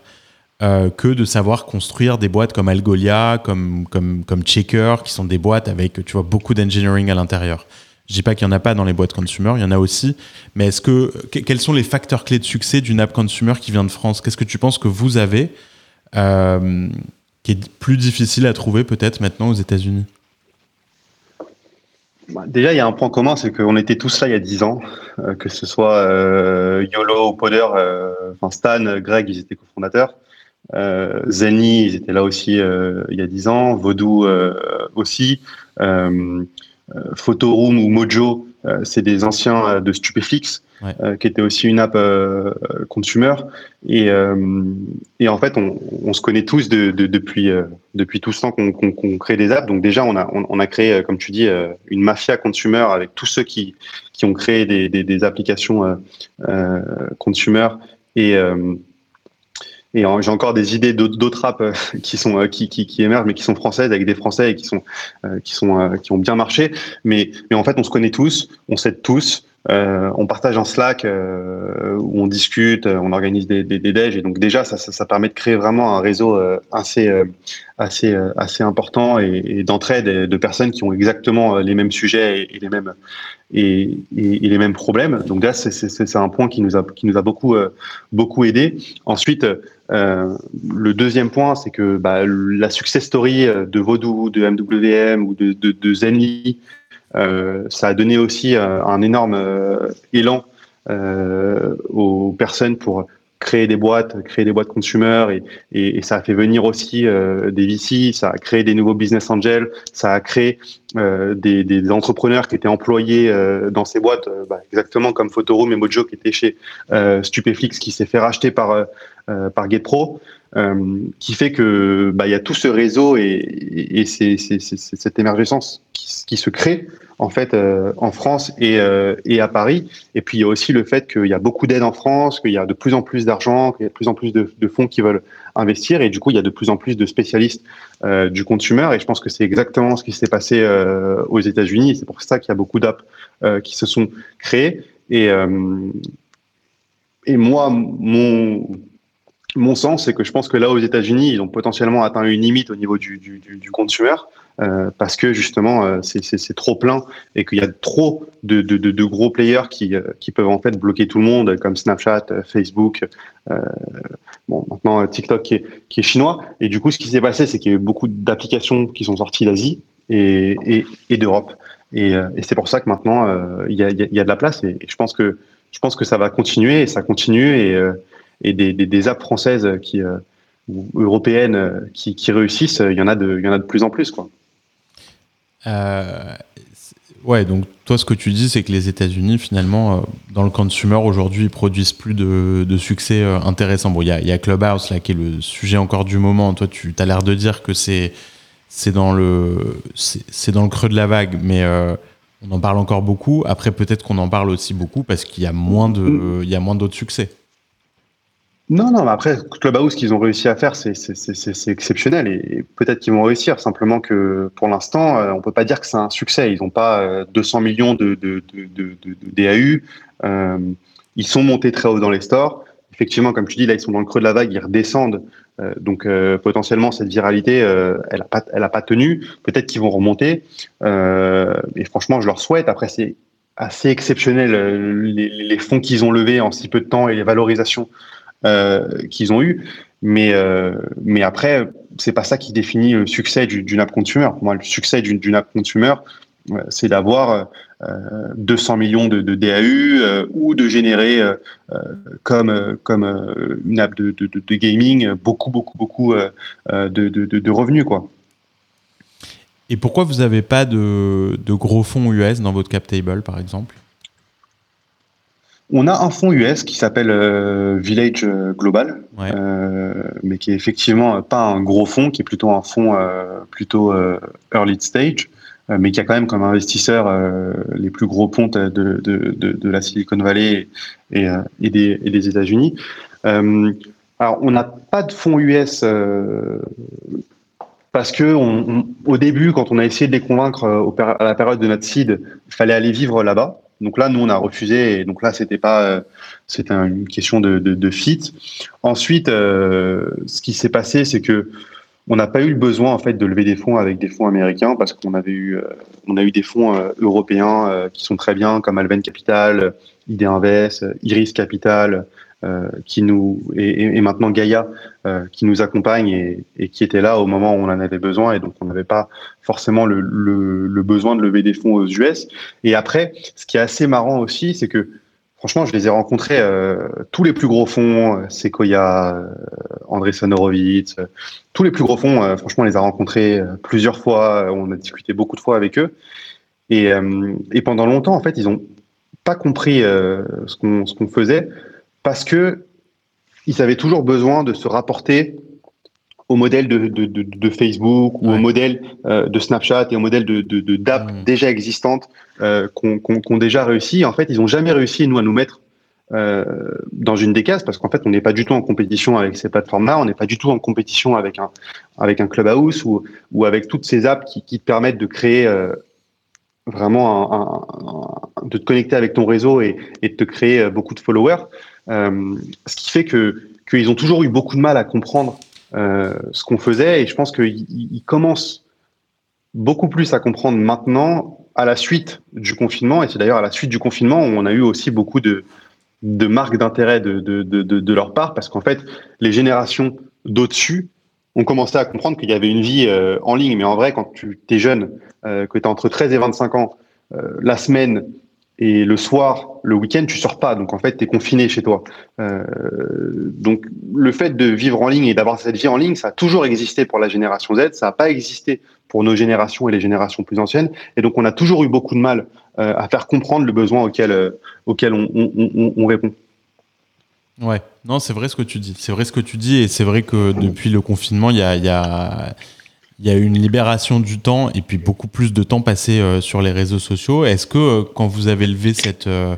euh, que de savoir construire des boîtes comme Algolia, comme comme comme Checker, qui sont des boîtes avec tu vois beaucoup d'engineering à l'intérieur. Je dis pas qu'il y en a pas dans les boîtes consumer, il y en a aussi. Mais est-ce que quels sont les facteurs clés de succès d'une app consumer qui vient de France? Qu'est-ce que tu penses que vous avez euh, qui est plus difficile à trouver peut-être maintenant aux États-Unis? Bah, Déjà, il y a un point commun, c'est qu'on était tous là il y a 10 ans, euh, que ce soit euh, YOLO Poder, euh, enfin Stan, Greg, ils étaient cofondateurs. Euh, Zenny, ils étaient là aussi il y a 10 ans. Vodou aussi. Euh, Photoroom ou Mojo, euh, c'est des anciens euh, de Stupéfix, ouais. qui était aussi une app consumer. Et, et en fait, on, on, se connaît tous de, de, depuis, depuis tout ce temps qu'on qu qu crée des apps. Donc déjà, on a, on, on, a créé, comme tu dis, une mafia consumer avec tous ceux qui, qui ont créé des, des, des applications consumer. Et, et j'ai encore des idées d'autres apps euh, qui sont euh, qui, qui, qui, émergent, mais qui sont françaises avec des Français et qui sont euh, qui sont qui ont bien marché. Mais mais en fait, on se connaît tous, on s'aide tous. Euh, on partage un Slack euh, où on discute, on organise des, des, déj et donc déjà ça, permet de créer vraiment un réseau euh, assez assez assez important et, d'entraide de personnes qui ont exactement les mêmes sujets et, les mêmes et, les mêmes problèmes. Donc là c'est un point qui nous a qui nous a beaucoup beaucoup aidé. Ensuite euh, le deuxième point, c'est que bah, la success story de Vodou, de MWM ou de, de, de Zenly, euh, ça a donné aussi euh, un énorme euh, élan aux personnes pour créer des boîtes, créer des boîtes consumer et, et, ça a fait venir aussi euh, des VC, ça a créé des nouveaux business angels, ça a créé euh, des, entrepreneurs qui étaient employés euh, dans ces boîtes, bah, exactement comme Photoroom et Mojo qui étaient chez Stupéflix qui s'est fait racheter par par GetPro, qui fait que bah, il y a tout ce réseau et, et, et c'est cette émergence qui, qui se crée en fait euh, en France et, euh, et, à Paris. Et puis il y a aussi le fait qu'il y a beaucoup d'aides en France, qu'il y a de plus en plus d'argent, qu'il y a de plus en plus de, de, fonds qui veulent investir et du coup il y a de plus en plus de spécialistes euh, du consumer. Et je pense que c'est exactement ce qui s'est passé euh, aux États-Unis. C'est pour ça qu'il y a beaucoup d'apps euh, qui se sont créées. Et, et moi, mon mon sens, c'est que je pense que là, aux États-Unis, ils ont potentiellement atteint une limite au niveau du, du, du consumer. Euh, parce que justement euh, c'est trop plein et qu'il y a trop de, de, de, de gros players qui, euh, qui, peuvent en fait bloquer tout le monde, comme Snapchat, Facebook, bon maintenant TikTok qui est, qui est, chinois. Et du coup, ce qui s'est passé, c'est qu'il y a eu beaucoup d'applications qui sont sorties d'Asie et, et, et d'Europe. Et, et c'est pour ça que maintenant il y, a, il y, a, de la place et, je pense que je pense que ça va continuer et ça continue et, et des, des, des apps françaises qui ou européennes qui, qui réussissent, il y en a de il y en a de plus en plus quoi. Euh, ouais, donc toi, ce que tu dis, c'est que les États-Unis, finalement, euh, dans le consumer aujourd'hui, ils produisent plus de, de succès euh, intéressants. Bon, il y a, y a, Clubhouse là qui est le sujet encore du moment. Toi, tu as l'air de dire que c'est c'est dans le c'est dans le creux de la vague, mais euh, On en parle encore beaucoup. Après, peut-être qu'on en parle aussi beaucoup parce qu'il y a moins de, mm. il y a moins d'autres succès. Non, non, mais après, Clubhouse, ce qu'ils ont réussi à faire, c'est exceptionnel et, peut-être qu'ils vont réussir. Simplement que pour l'instant, euh, on peut pas dire que c'est un succès. Ils n'ont pas 200 euh, millions de, de, DAU. Euh, ils sont montés très haut dans les stores. Effectivement, comme tu dis, là, ils sont dans le creux de la vague, ils redescendent. Donc potentiellement, cette viralité, elle n'a pas, pas tenu. Peut-être qu'ils vont remonter. et franchement, je leur souhaite. Après, c'est assez exceptionnel les, fonds qu'ils ont levés en si peu de temps et les valorisations qu'ils ont eu. Mais, euh, mais après, c'est pas ça qui définit le succès d'une app consumer. Moi, le succès d'une app consumer, euh, c'est d'avoir 200 millions de, DAU ou de générer comme comme une app de, de, de, gaming beaucoup beaucoup beaucoup de, revenus quoi. Et pourquoi vous n'avez pas de, gros fonds US dans votre cap table par exemple? On a un fonds US qui s'appelle euh, Village euh, Global, euh, mais qui est effectivement pas un gros fonds, qui est plutôt un fonds plutôt early stage, mais qui a quand même comme investisseur les plus gros pontes de, de, de, la Silicon Valley et, et des, et des États-Unis. alors, on n'a pas de fonds US parce que on, au début, quand on a essayé de les convaincre à la période de notre seed, il fallait aller vivre là-bas. Donc là, nous, on a refusé. Et donc là, c'était pas, euh, c'était une question de, fit. Ensuite, euh, ce qui s'est passé, c'est que on n'a pas eu le besoin en fait de lever des fonds avec des fonds américains parce qu'on avait eu, euh, on a eu des fonds européens qui sont très bien, comme Alven Capital, ID Invest, Iris Capital, qui nous et, et, maintenant Gaïa euh, qui nous accompagne et, et, qui était là au moment où on en avait besoin et donc on n'avait pas forcément le, le, le, besoin de lever des fonds aux US. Et après, ce qui est assez marrant aussi, c'est que franchement, je les ai rencontrés euh, tous les plus gros fonds, Sequoia, Andreessen Horowitz, tous les plus gros fonds. franchement, on les a rencontrés plusieurs fois. On a discuté beaucoup de fois avec eux. Et, et pendant longtemps, en fait, ils ont pas compris ce qu'on qu'on faisait parce que ils avaient toujours besoin de se rapporter au modèle de, de, de, Facebook ou au modèle euh, de Snapchat et au modèle de, de d'app mmh. déjà existantes euh, qu'on qu'on déjà réussi. En fait, ils n'ont jamais réussi nous à nous mettre euh, dans une des cases parce qu'en fait, on n'est pas du tout en compétition avec ces plateformes-là, on n'est pas du tout en compétition avec un avec un clubhouse ou ou avec toutes ces apps qui, qui te permettent de créer vraiment un, un, de te connecter avec ton réseau et, et de te créer beaucoup de followers. Euh, ce qui fait que qu'ils ont toujours eu beaucoup de mal à comprendre euh, ce qu'on faisait. Et je pense qu'ils commencent beaucoup plus à comprendre maintenant à la suite du confinement. Et c'est d'ailleurs à la suite du confinement où on a eu aussi beaucoup de, de marques d'intérêt de, de, de, leur part. Parce qu'en fait les générations d'au-dessus ont commencé à comprendre qu'il y avait une vie euh, en ligne. Mais en vrai quand tu es jeune euh, que tu as entre 13 et 25 ans la semaine et le soir, le week-end, tu sors pas. Donc en fait, tu es confiné chez toi. Euh, donc le fait de vivre en ligne et d'avoir cette vie en ligne, ça a toujours existé pour la génération Z. Ça n'a pas existé pour nos générations et les générations plus anciennes. Et donc on a toujours eu beaucoup de mal euh, à faire comprendre le besoin auquel, euh, auquel on, on, on, répond. Ouais, non, c'est vrai ce que tu dis. C'est vrai ce que tu dis. Et c'est vrai que depuis le confinement, il y a il y a eu une libération du temps et puis beaucoup plus de temps passé euh, sur les réseaux sociaux. Est-ce que euh, quand vous avez levé cette, euh,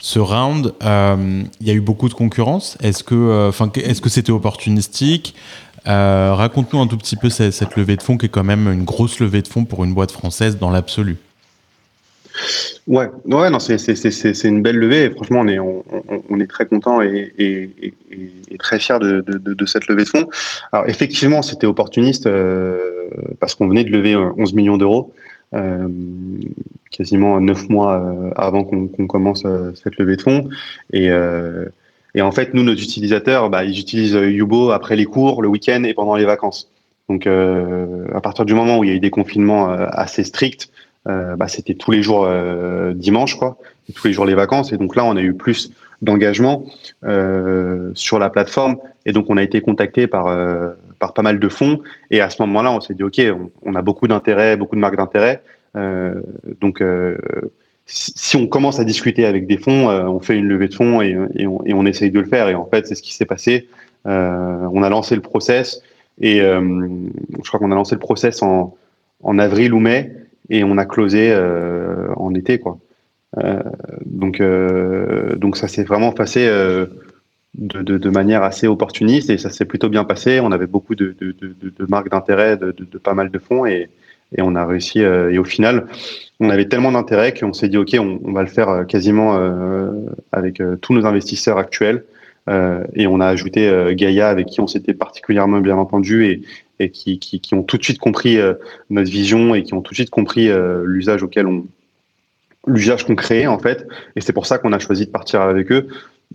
ce round, il y a eu beaucoup de concurrence? Est-ce que, enfin, est-ce que c'était opportunistique? Raconte-nous un tout petit peu cette, cette, levée de fonds qui est quand même une grosse levée de fonds pour une boîte française dans l'absolu. Ouais, ouais, non, c'est une belle levée. franchement, on est, très content et, et, et, très fier de, cette levée de fonds. Alors effectivement, c'était opportuniste euh, parce qu'on venait de lever 11 millions d'euros, euh, quasiment neuf mois euh, avant qu'on commence euh, cette levée de fonds. Et, euh, et en fait, nous, nos utilisateurs, bah, ils utilisent Yubo après les cours, le week-end et pendant les vacances. Donc, à partir du moment où il y a eu des confinements assez stricts, euh, bah, c'était tous les jours euh, dimanche, quoi, tous les jours les vacances. Et donc là, on a eu plus d'engagement euh, sur la plateforme. Et donc, on a été contacté par, par pas mal de fonds. Et à ce moment-là, on s'est dit, OK, on, a beaucoup d'intérêt, beaucoup de marques d'intérêt. donc, si, on commence à discuter avec des fonds, on fait une levée de fonds et, et, on, et, on, essaye de le faire. Et en fait, c'est ce qui s'est passé. on a lancé le process et je crois qu'on a lancé le process en, en avril ou mai et on a closé euh, en été, quoi. donc, donc ça s'est vraiment passé de, de, manière assez opportuniste et ça s'est plutôt bien passé. On avait beaucoup de, de marques d'intérêt, de, pas mal de fonds et, et on a réussi. et au final, on avait tellement d'intérêt qu'on s'est dit ok, on, on, va le faire quasiment avec tous nos investisseurs actuels. Euh, et on a ajouté euh, Gaïa, avec qui on s'était particulièrement bien entendu et, qui, ont tout de suite compris euh, notre vision et qui ont tout de suite compris l'usage auquel on l'usage qu'on créait en fait. Et c'est pour ça qu'on a choisi de partir avec eux.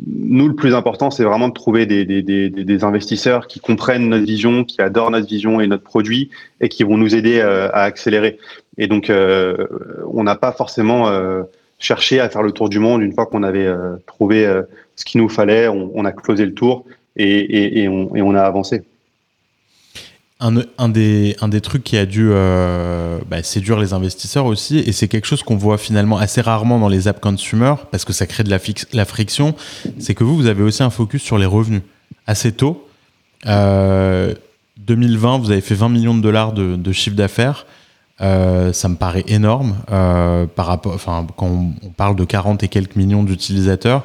Nous, le plus important, c'est vraiment de trouver des, des, des, des, investisseurs qui comprennent notre vision, qui adorent notre vision et notre produit et qui vont nous aider à accélérer. Et donc, on n'a pas forcément cherché à faire le tour du monde une fois qu'on avait trouvé ce qu'il nous fallait, on, a closé le tour et, on, a avancé. Un, des, trucs qui a dû euh, bah, séduire les investisseurs aussi, et c'est quelque chose qu'on voit finalement assez rarement dans les apps consumer, parce que ça crée de la, friction, c'est que vous, vous avez aussi un focus sur les revenus. Assez tôt, 2020, euh, vous avez fait 20 millions de dollars de, chiffre d'affaires. Euh, ça me paraît énorme par rapport, enfin, quand on, parle de 40 et quelques millions d'utilisateurs.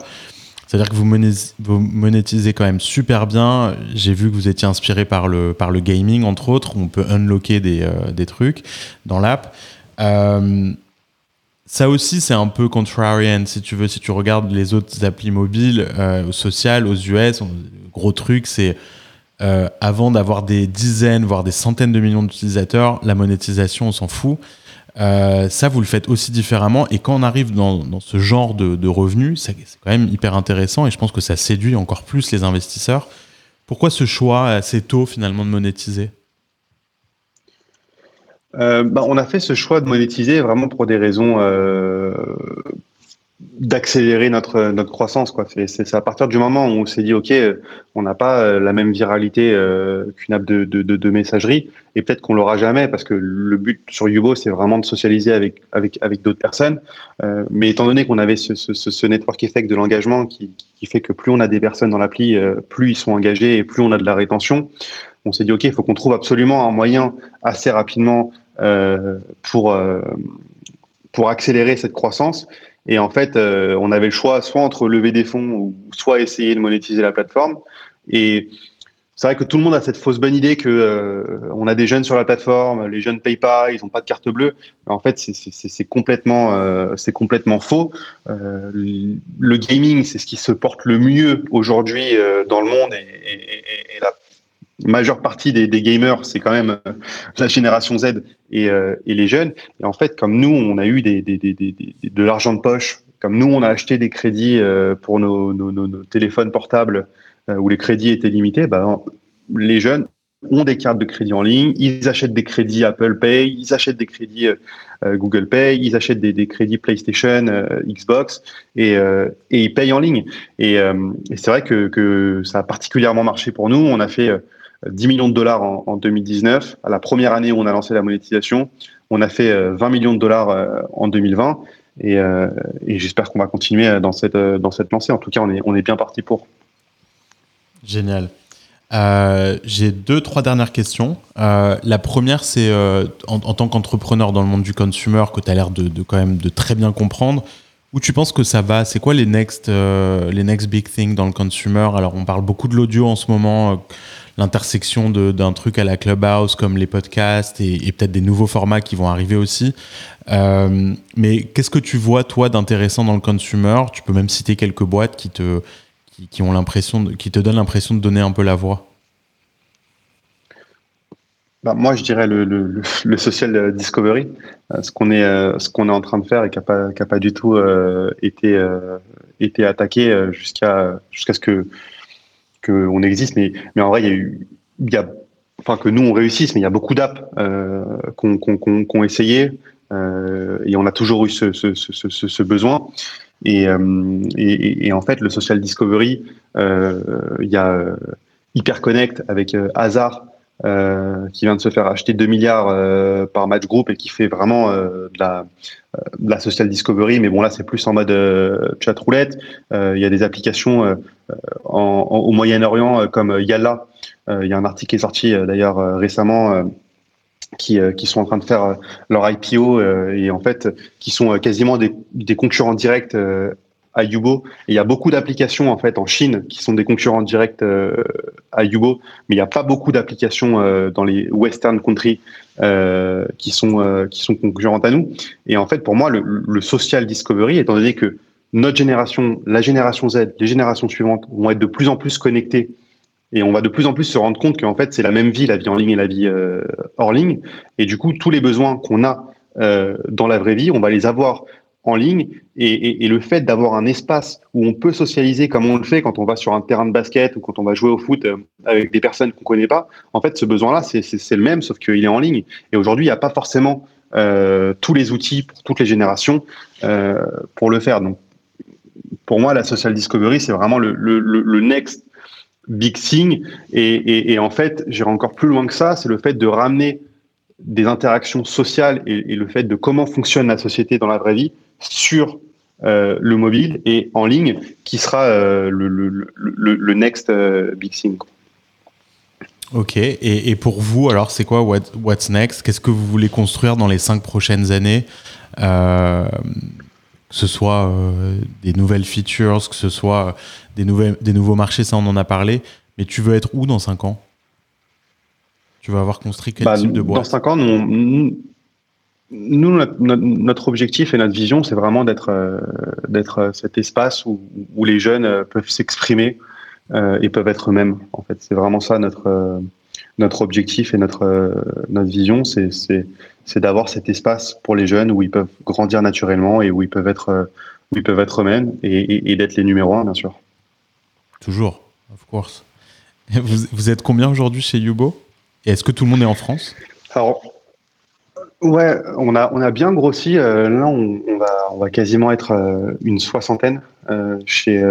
C'est-à-dire que vous, monétisez quand même super bien. J'ai vu que vous étiez inspiré par le, par le gaming, entre autres. On peut unlocker des, euh, des trucs dans l'app. Euh, ça aussi, c'est un peu contrarian, si tu veux. Si tu regardes les autres applis mobiles, euh, sociales, aux US, gros truc, c'est avant d'avoir des dizaines, voire des centaines de millions d'utilisateurs, la monétisation, on s'en fout. Euh, ça, vous le faites aussi différemment. Et quand on arrive dans, ce genre de, revenus, c'est quand même hyper intéressant et je pense que ça séduit encore plus les investisseurs. Pourquoi ce choix assez tôt finalement de monétiser? Euh, bah, On a fait ce choix de monétiser vraiment pour des raisons euh, d'accélérer notre notre croissance quoi. C'est à partir du moment où on s'est dit ok on n'a pas euh, la même viralité euh, qu'une app de, de, de, messagerie et peut-être qu'on l'aura jamais parce que le but sur Yubo c'est vraiment de socialiser avec avec avec d'autres personnes. Euh, mais étant donné qu'on avait ce, ce, ce, network effect de l'engagement qui, qui fait que plus on a des personnes dans l'appli plus ils sont engagés et plus on a de la rétention on s'est dit ok il faut qu'on trouve absolument un moyen assez rapidement pour pour accélérer cette croissance et en fait, euh, on avait le choix soit entre lever des fonds ou soit essayer de monétiser la plateforme. Et c'est vrai que tout le monde a cette fausse bonne idée que euh, on a des jeunes sur la plateforme, les jeunes payent pas, ils n'ont pas de carte bleue. en fait, c'est complètement, euh, c'est complètement faux. le gaming, c'est ce qui se porte le mieux aujourd'hui dans le monde et, et, la majeure partie des, gamers, c'est quand même euh, la génération Z et, euh, et, les jeunes. Et en fait, comme nous, on a eu des, de l'argent de poche, comme nous, on a acheté des crédits euh, pour nos, téléphones portables où les crédits étaient limités, bah, les jeunes ont des cartes de crédit en ligne, ils achètent des crédits Apple Pay, ils achètent des crédits Google Pay, ils achètent des, crédits PlayStation, Xbox et, ils payent en ligne. Et, et c'est vrai que, que, ça a particulièrement marché pour nous. On a fait 10 millions de dollars en, 2019. À la première année où on a lancé la monétisation, on a fait 20 euh, millions de dollars euh, en 2020. Euh, et, j'espère qu'on va continuer dans cette, dans cette lancée. En tout cas, on est, on est bien parti pour. Génial. J'ai deux, trois dernières questions. la première, c'est en, tant qu'entrepreneur dans le monde du consumer, que tu as l'air de, quand même de très bien comprendre, où tu penses que ça va? C'est quoi les next, les next big things dans le consumer? Alors, on parle beaucoup de l'audio en ce moment l'intersection d'un truc à la Clubhouse comme les podcasts et, peut-être des nouveaux formats qui vont arriver aussi. Euh, mais qu'est-ce que tu vois toi d'intéressant dans le consumer? Tu peux même citer quelques boîtes qui te qui, ont l'impression qui te donnent l'impression de donner un peu la voix. Bah, moi, je dirais le, le, social discovery, euh, ce qu'on est, euh, ce qu'on est en train de faire et qui n'a pas, pas, du tout été, été attaqué jusqu'à jusqu'à ce que qu'on existe, mais, mais en vrai, il y a eu, y a, enfin que nous on réussisse, mais il y a beaucoup d'apps euh, qu'on qu essayé euh, et on a toujours eu ce, ce, ce, ce besoin. Et, euh, et, et, en fait, le social discovery, euh, il y a Hyperconnect avec Hazard euh, qui vient de se faire acheter 2 milliards euh, par match group et qui fait vraiment euh, de, la, de, la, social discovery. Mais bon, là, c'est plus en mode chat roulette. Il y a des applications en, au Moyen-Orient comme Yalla. Il y a un article qui est sorti d'ailleurs récemment qui, qui sont en train de faire leur IPO et en fait qui sont quasiment des, des concurrents directs à il y a beaucoup d'applications en fait en Chine qui sont des concurrents directs euh, à Yubo, mais il n'y a pas beaucoup d'applications euh, dans les Western countries euh, qui sont qui sont concurrentes à nous. Et en fait, pour moi, le, social discovery, étant donné que notre génération, la génération Z, les générations suivantes vont être de plus en plus connectées et on va de plus en plus se rendre compte qu'en fait, c'est la même vie, la vie en ligne et la vie hors ligne. Et du coup, tous les besoins qu'on a dans la vraie vie, on va les avoir en ligne et, le fait d'avoir un espace où on peut socialiser comme on le fait quand on va sur un terrain de basket ou quand on va jouer au foot euh, avec des personnes qu'on connaît pas, en fait, ce besoin-là, c'est le même, sauf qu'il est en ligne. Et aujourd'hui, il n'y a pas forcément euh, tous les outils pour toutes les générations euh, pour le faire. Donc, pour moi, la social discovery, c'est vraiment le, next big thing. Et, en fait, j'irai encore plus loin que ça, c'est le fait de ramener des interactions sociales et, le fait de comment fonctionne la société dans la vraie vie sur euh, le mobile et en ligne, qui sera euh, le, le, le, next euh, big thing. Ok, et, et, pour vous, alors c'est quoi What's Next? Qu'est-ce que vous voulez construire dans les cinq prochaines années? Que ce soit des nouvelles features, que ce soit des, nouvelles, des nouveaux marchés, ça on en a parlé, mais tu veux être où dans cinq ans? Tu vas avoir construit quel bah, type de boîte? Dans cinq ans, nous, nous, notre, objectif et notre vision, c'est vraiment d'être euh, d'être euh, cet espace où, où les jeunes euh, peuvent s'exprimer et peuvent être eux-mêmes. En fait, c'est vraiment ça notre notre objectif et notre notre vision, c'est c'est d'avoir cet espace pour les jeunes où ils peuvent grandir naturellement et où ils peuvent être où ils peuvent être eux-mêmes et, et, d'être les numéros un, bien sûr. Toujours, of course. Vous, vous êtes combien aujourd'hui chez Yubo Et est-ce que tout le monde est en France? Alors, Ouais, on a, on a bien grossi. Euh, là, on, va, on va quasiment être euh, une soixantaine euh, chez,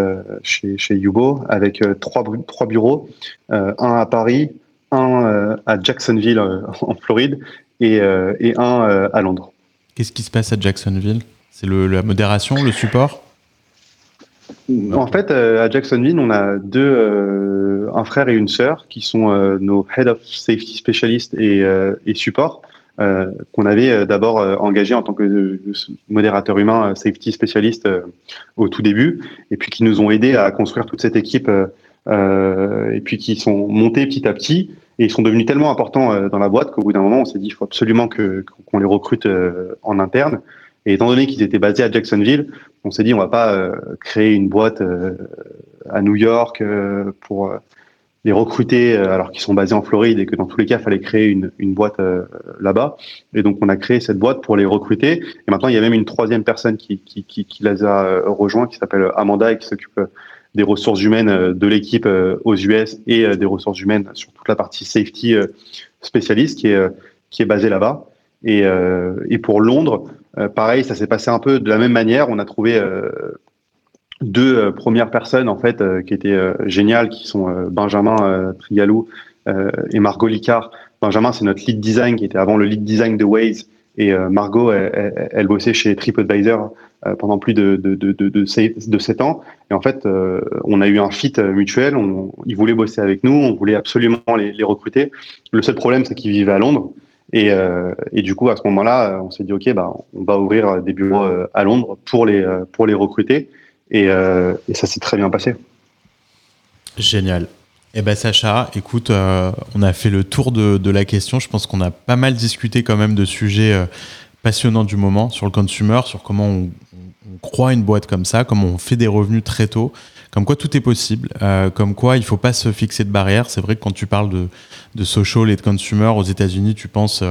chez, chez Yubo, avec trois, trois bureaux, un à Paris, un à Jacksonville en Floride et, et un à Londres. Qu'est-ce qui se passe à Jacksonville? C'est la modération, le support? En fait, à Jacksonville, on a deux, un frère et une sœur qui sont nos Head of Safety Specialists et, et support. Euh, qu'on avait euh, d'abord euh, engagé en tant que modérateur humain, safety spécialiste au tout début, et puis qui nous ont aidés à construire toute cette équipe, et puis qui sont montés petit à petit, et ils sont devenus tellement importants dans la boîte qu'au bout d'un moment, on s'est dit il faut absolument que qu'on les recrute en interne. Et étant donné qu'ils étaient basés à Jacksonville, on s'est dit on va pas créer une boîte à New York pour les recruter euh, alors qu'ils sont basés en Floride et que dans tous les cas, fallait créer une, une boîte euh, là-bas. Et donc, on a créé cette boîte pour les recruter. Et maintenant, il y a même une troisième personne qui, qui, qui, qui les a euh, rejoints, qui s'appelle Amanda et qui s'occupe des ressources humaines de l'équipe aux US et des ressources humaines sur toute la partie safety spécialiste qui est, qui est basée là-bas. Et, et pour Londres, pareil, ça s'est passé un peu de la même manière. On a trouvé deux euh, premières personnes en fait euh, qui étaient euh, géniales, qui sont Benjamin Trigalou et Margot Licard. Benjamin, c'est notre lead design qui était avant le lead design de Waze. Et Margot, elle, bossait chez TripAdvisor pendant plus de, de, de, de, de 7 ans. Et en fait, on a eu un fit mutuel. On, ils voulaient bosser avec nous. On voulait absolument les, les recruter. Le seul problème, c'est qu'ils vivaient à Londres. Et, et, du coup, à ce moment-là, on s'est dit, OK, bah, on va ouvrir des bureaux à Londres pour les, pour les recruter. Euh, et, ça s'est très bien passé. Génial. Eh ben Sacha, écoute, euh, on a fait le tour de, la question. Je pense qu'on a pas mal discuté quand même de sujets euh, passionnants du moment sur le consumer, sur comment on, croit une boîte comme ça, comment on fait des revenus très tôt, comme quoi tout est possible, comme quoi il faut pas se fixer de barrières. C'est vrai que quand tu parles de, de social et de consumer aux États-Unis, tu penses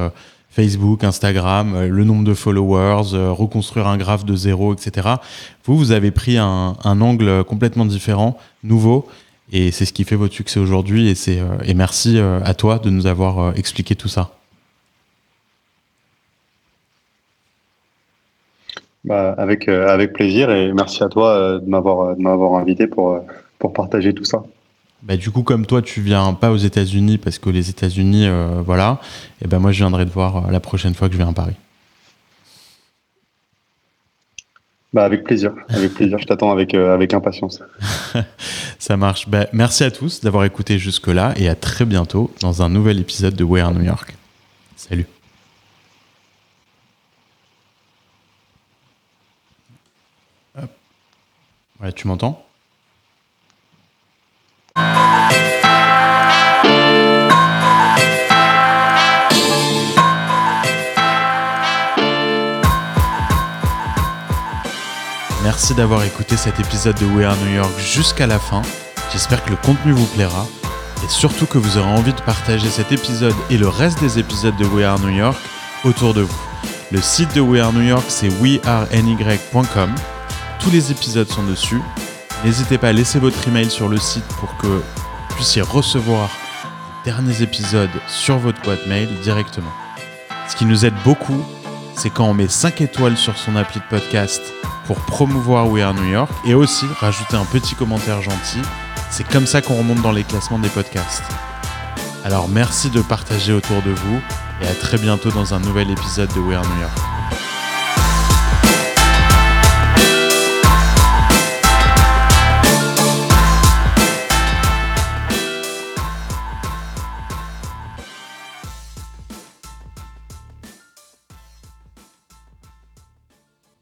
Facebook, Instagram, euh, le nombre de followers, euh, reconstruire un graphe de zéro, etc. Vous, vous avez pris un, angle complètement différent, nouveau, et c'est ce qui fait votre succès aujourd'hui. Et, c'est, euh, et merci à toi de nous avoir expliqué tout ça. Bah, avec, avec plaisir et merci à toi de m'avoir, invité pour, pour partager tout ça. Bah, du coup, comme toi, tu viens pas aux États-Unis parce que les États-Unis, euh, voilà. Et ben bah, moi, je viendrai te voir euh, la prochaine fois que je viens à Paris. Bah, avec plaisir, avec plaisir. je t'attends avec, euh, avec impatience. [laughs] Ça marche. Bah, merci à tous d'avoir écouté jusque-là et à très bientôt dans un nouvel épisode de Where New York. Salut. Ouais, tu m'entends? Merci d'avoir écouté cet épisode de We Are New York jusqu'à la fin. J'espère que le contenu vous plaira et surtout que vous aurez envie de partager cet épisode et le reste des épisodes de We Are New York autour de vous. Le site de We Are New York, c'est weareny.com. Tous les épisodes sont dessus. N'hésitez pas à laisser votre email sur le site pour que vous puissiez recevoir les derniers épisodes sur votre boîte mail directement. Ce qui nous aide beaucoup, c'est quand on met 5 étoiles sur son appli de podcast pour promouvoir We Are New York et aussi rajouter un petit commentaire gentil. C'est comme ça qu'on remonte dans les classements des podcasts. Alors merci de partager autour de vous et à très bientôt dans un nouvel épisode de We Are New York.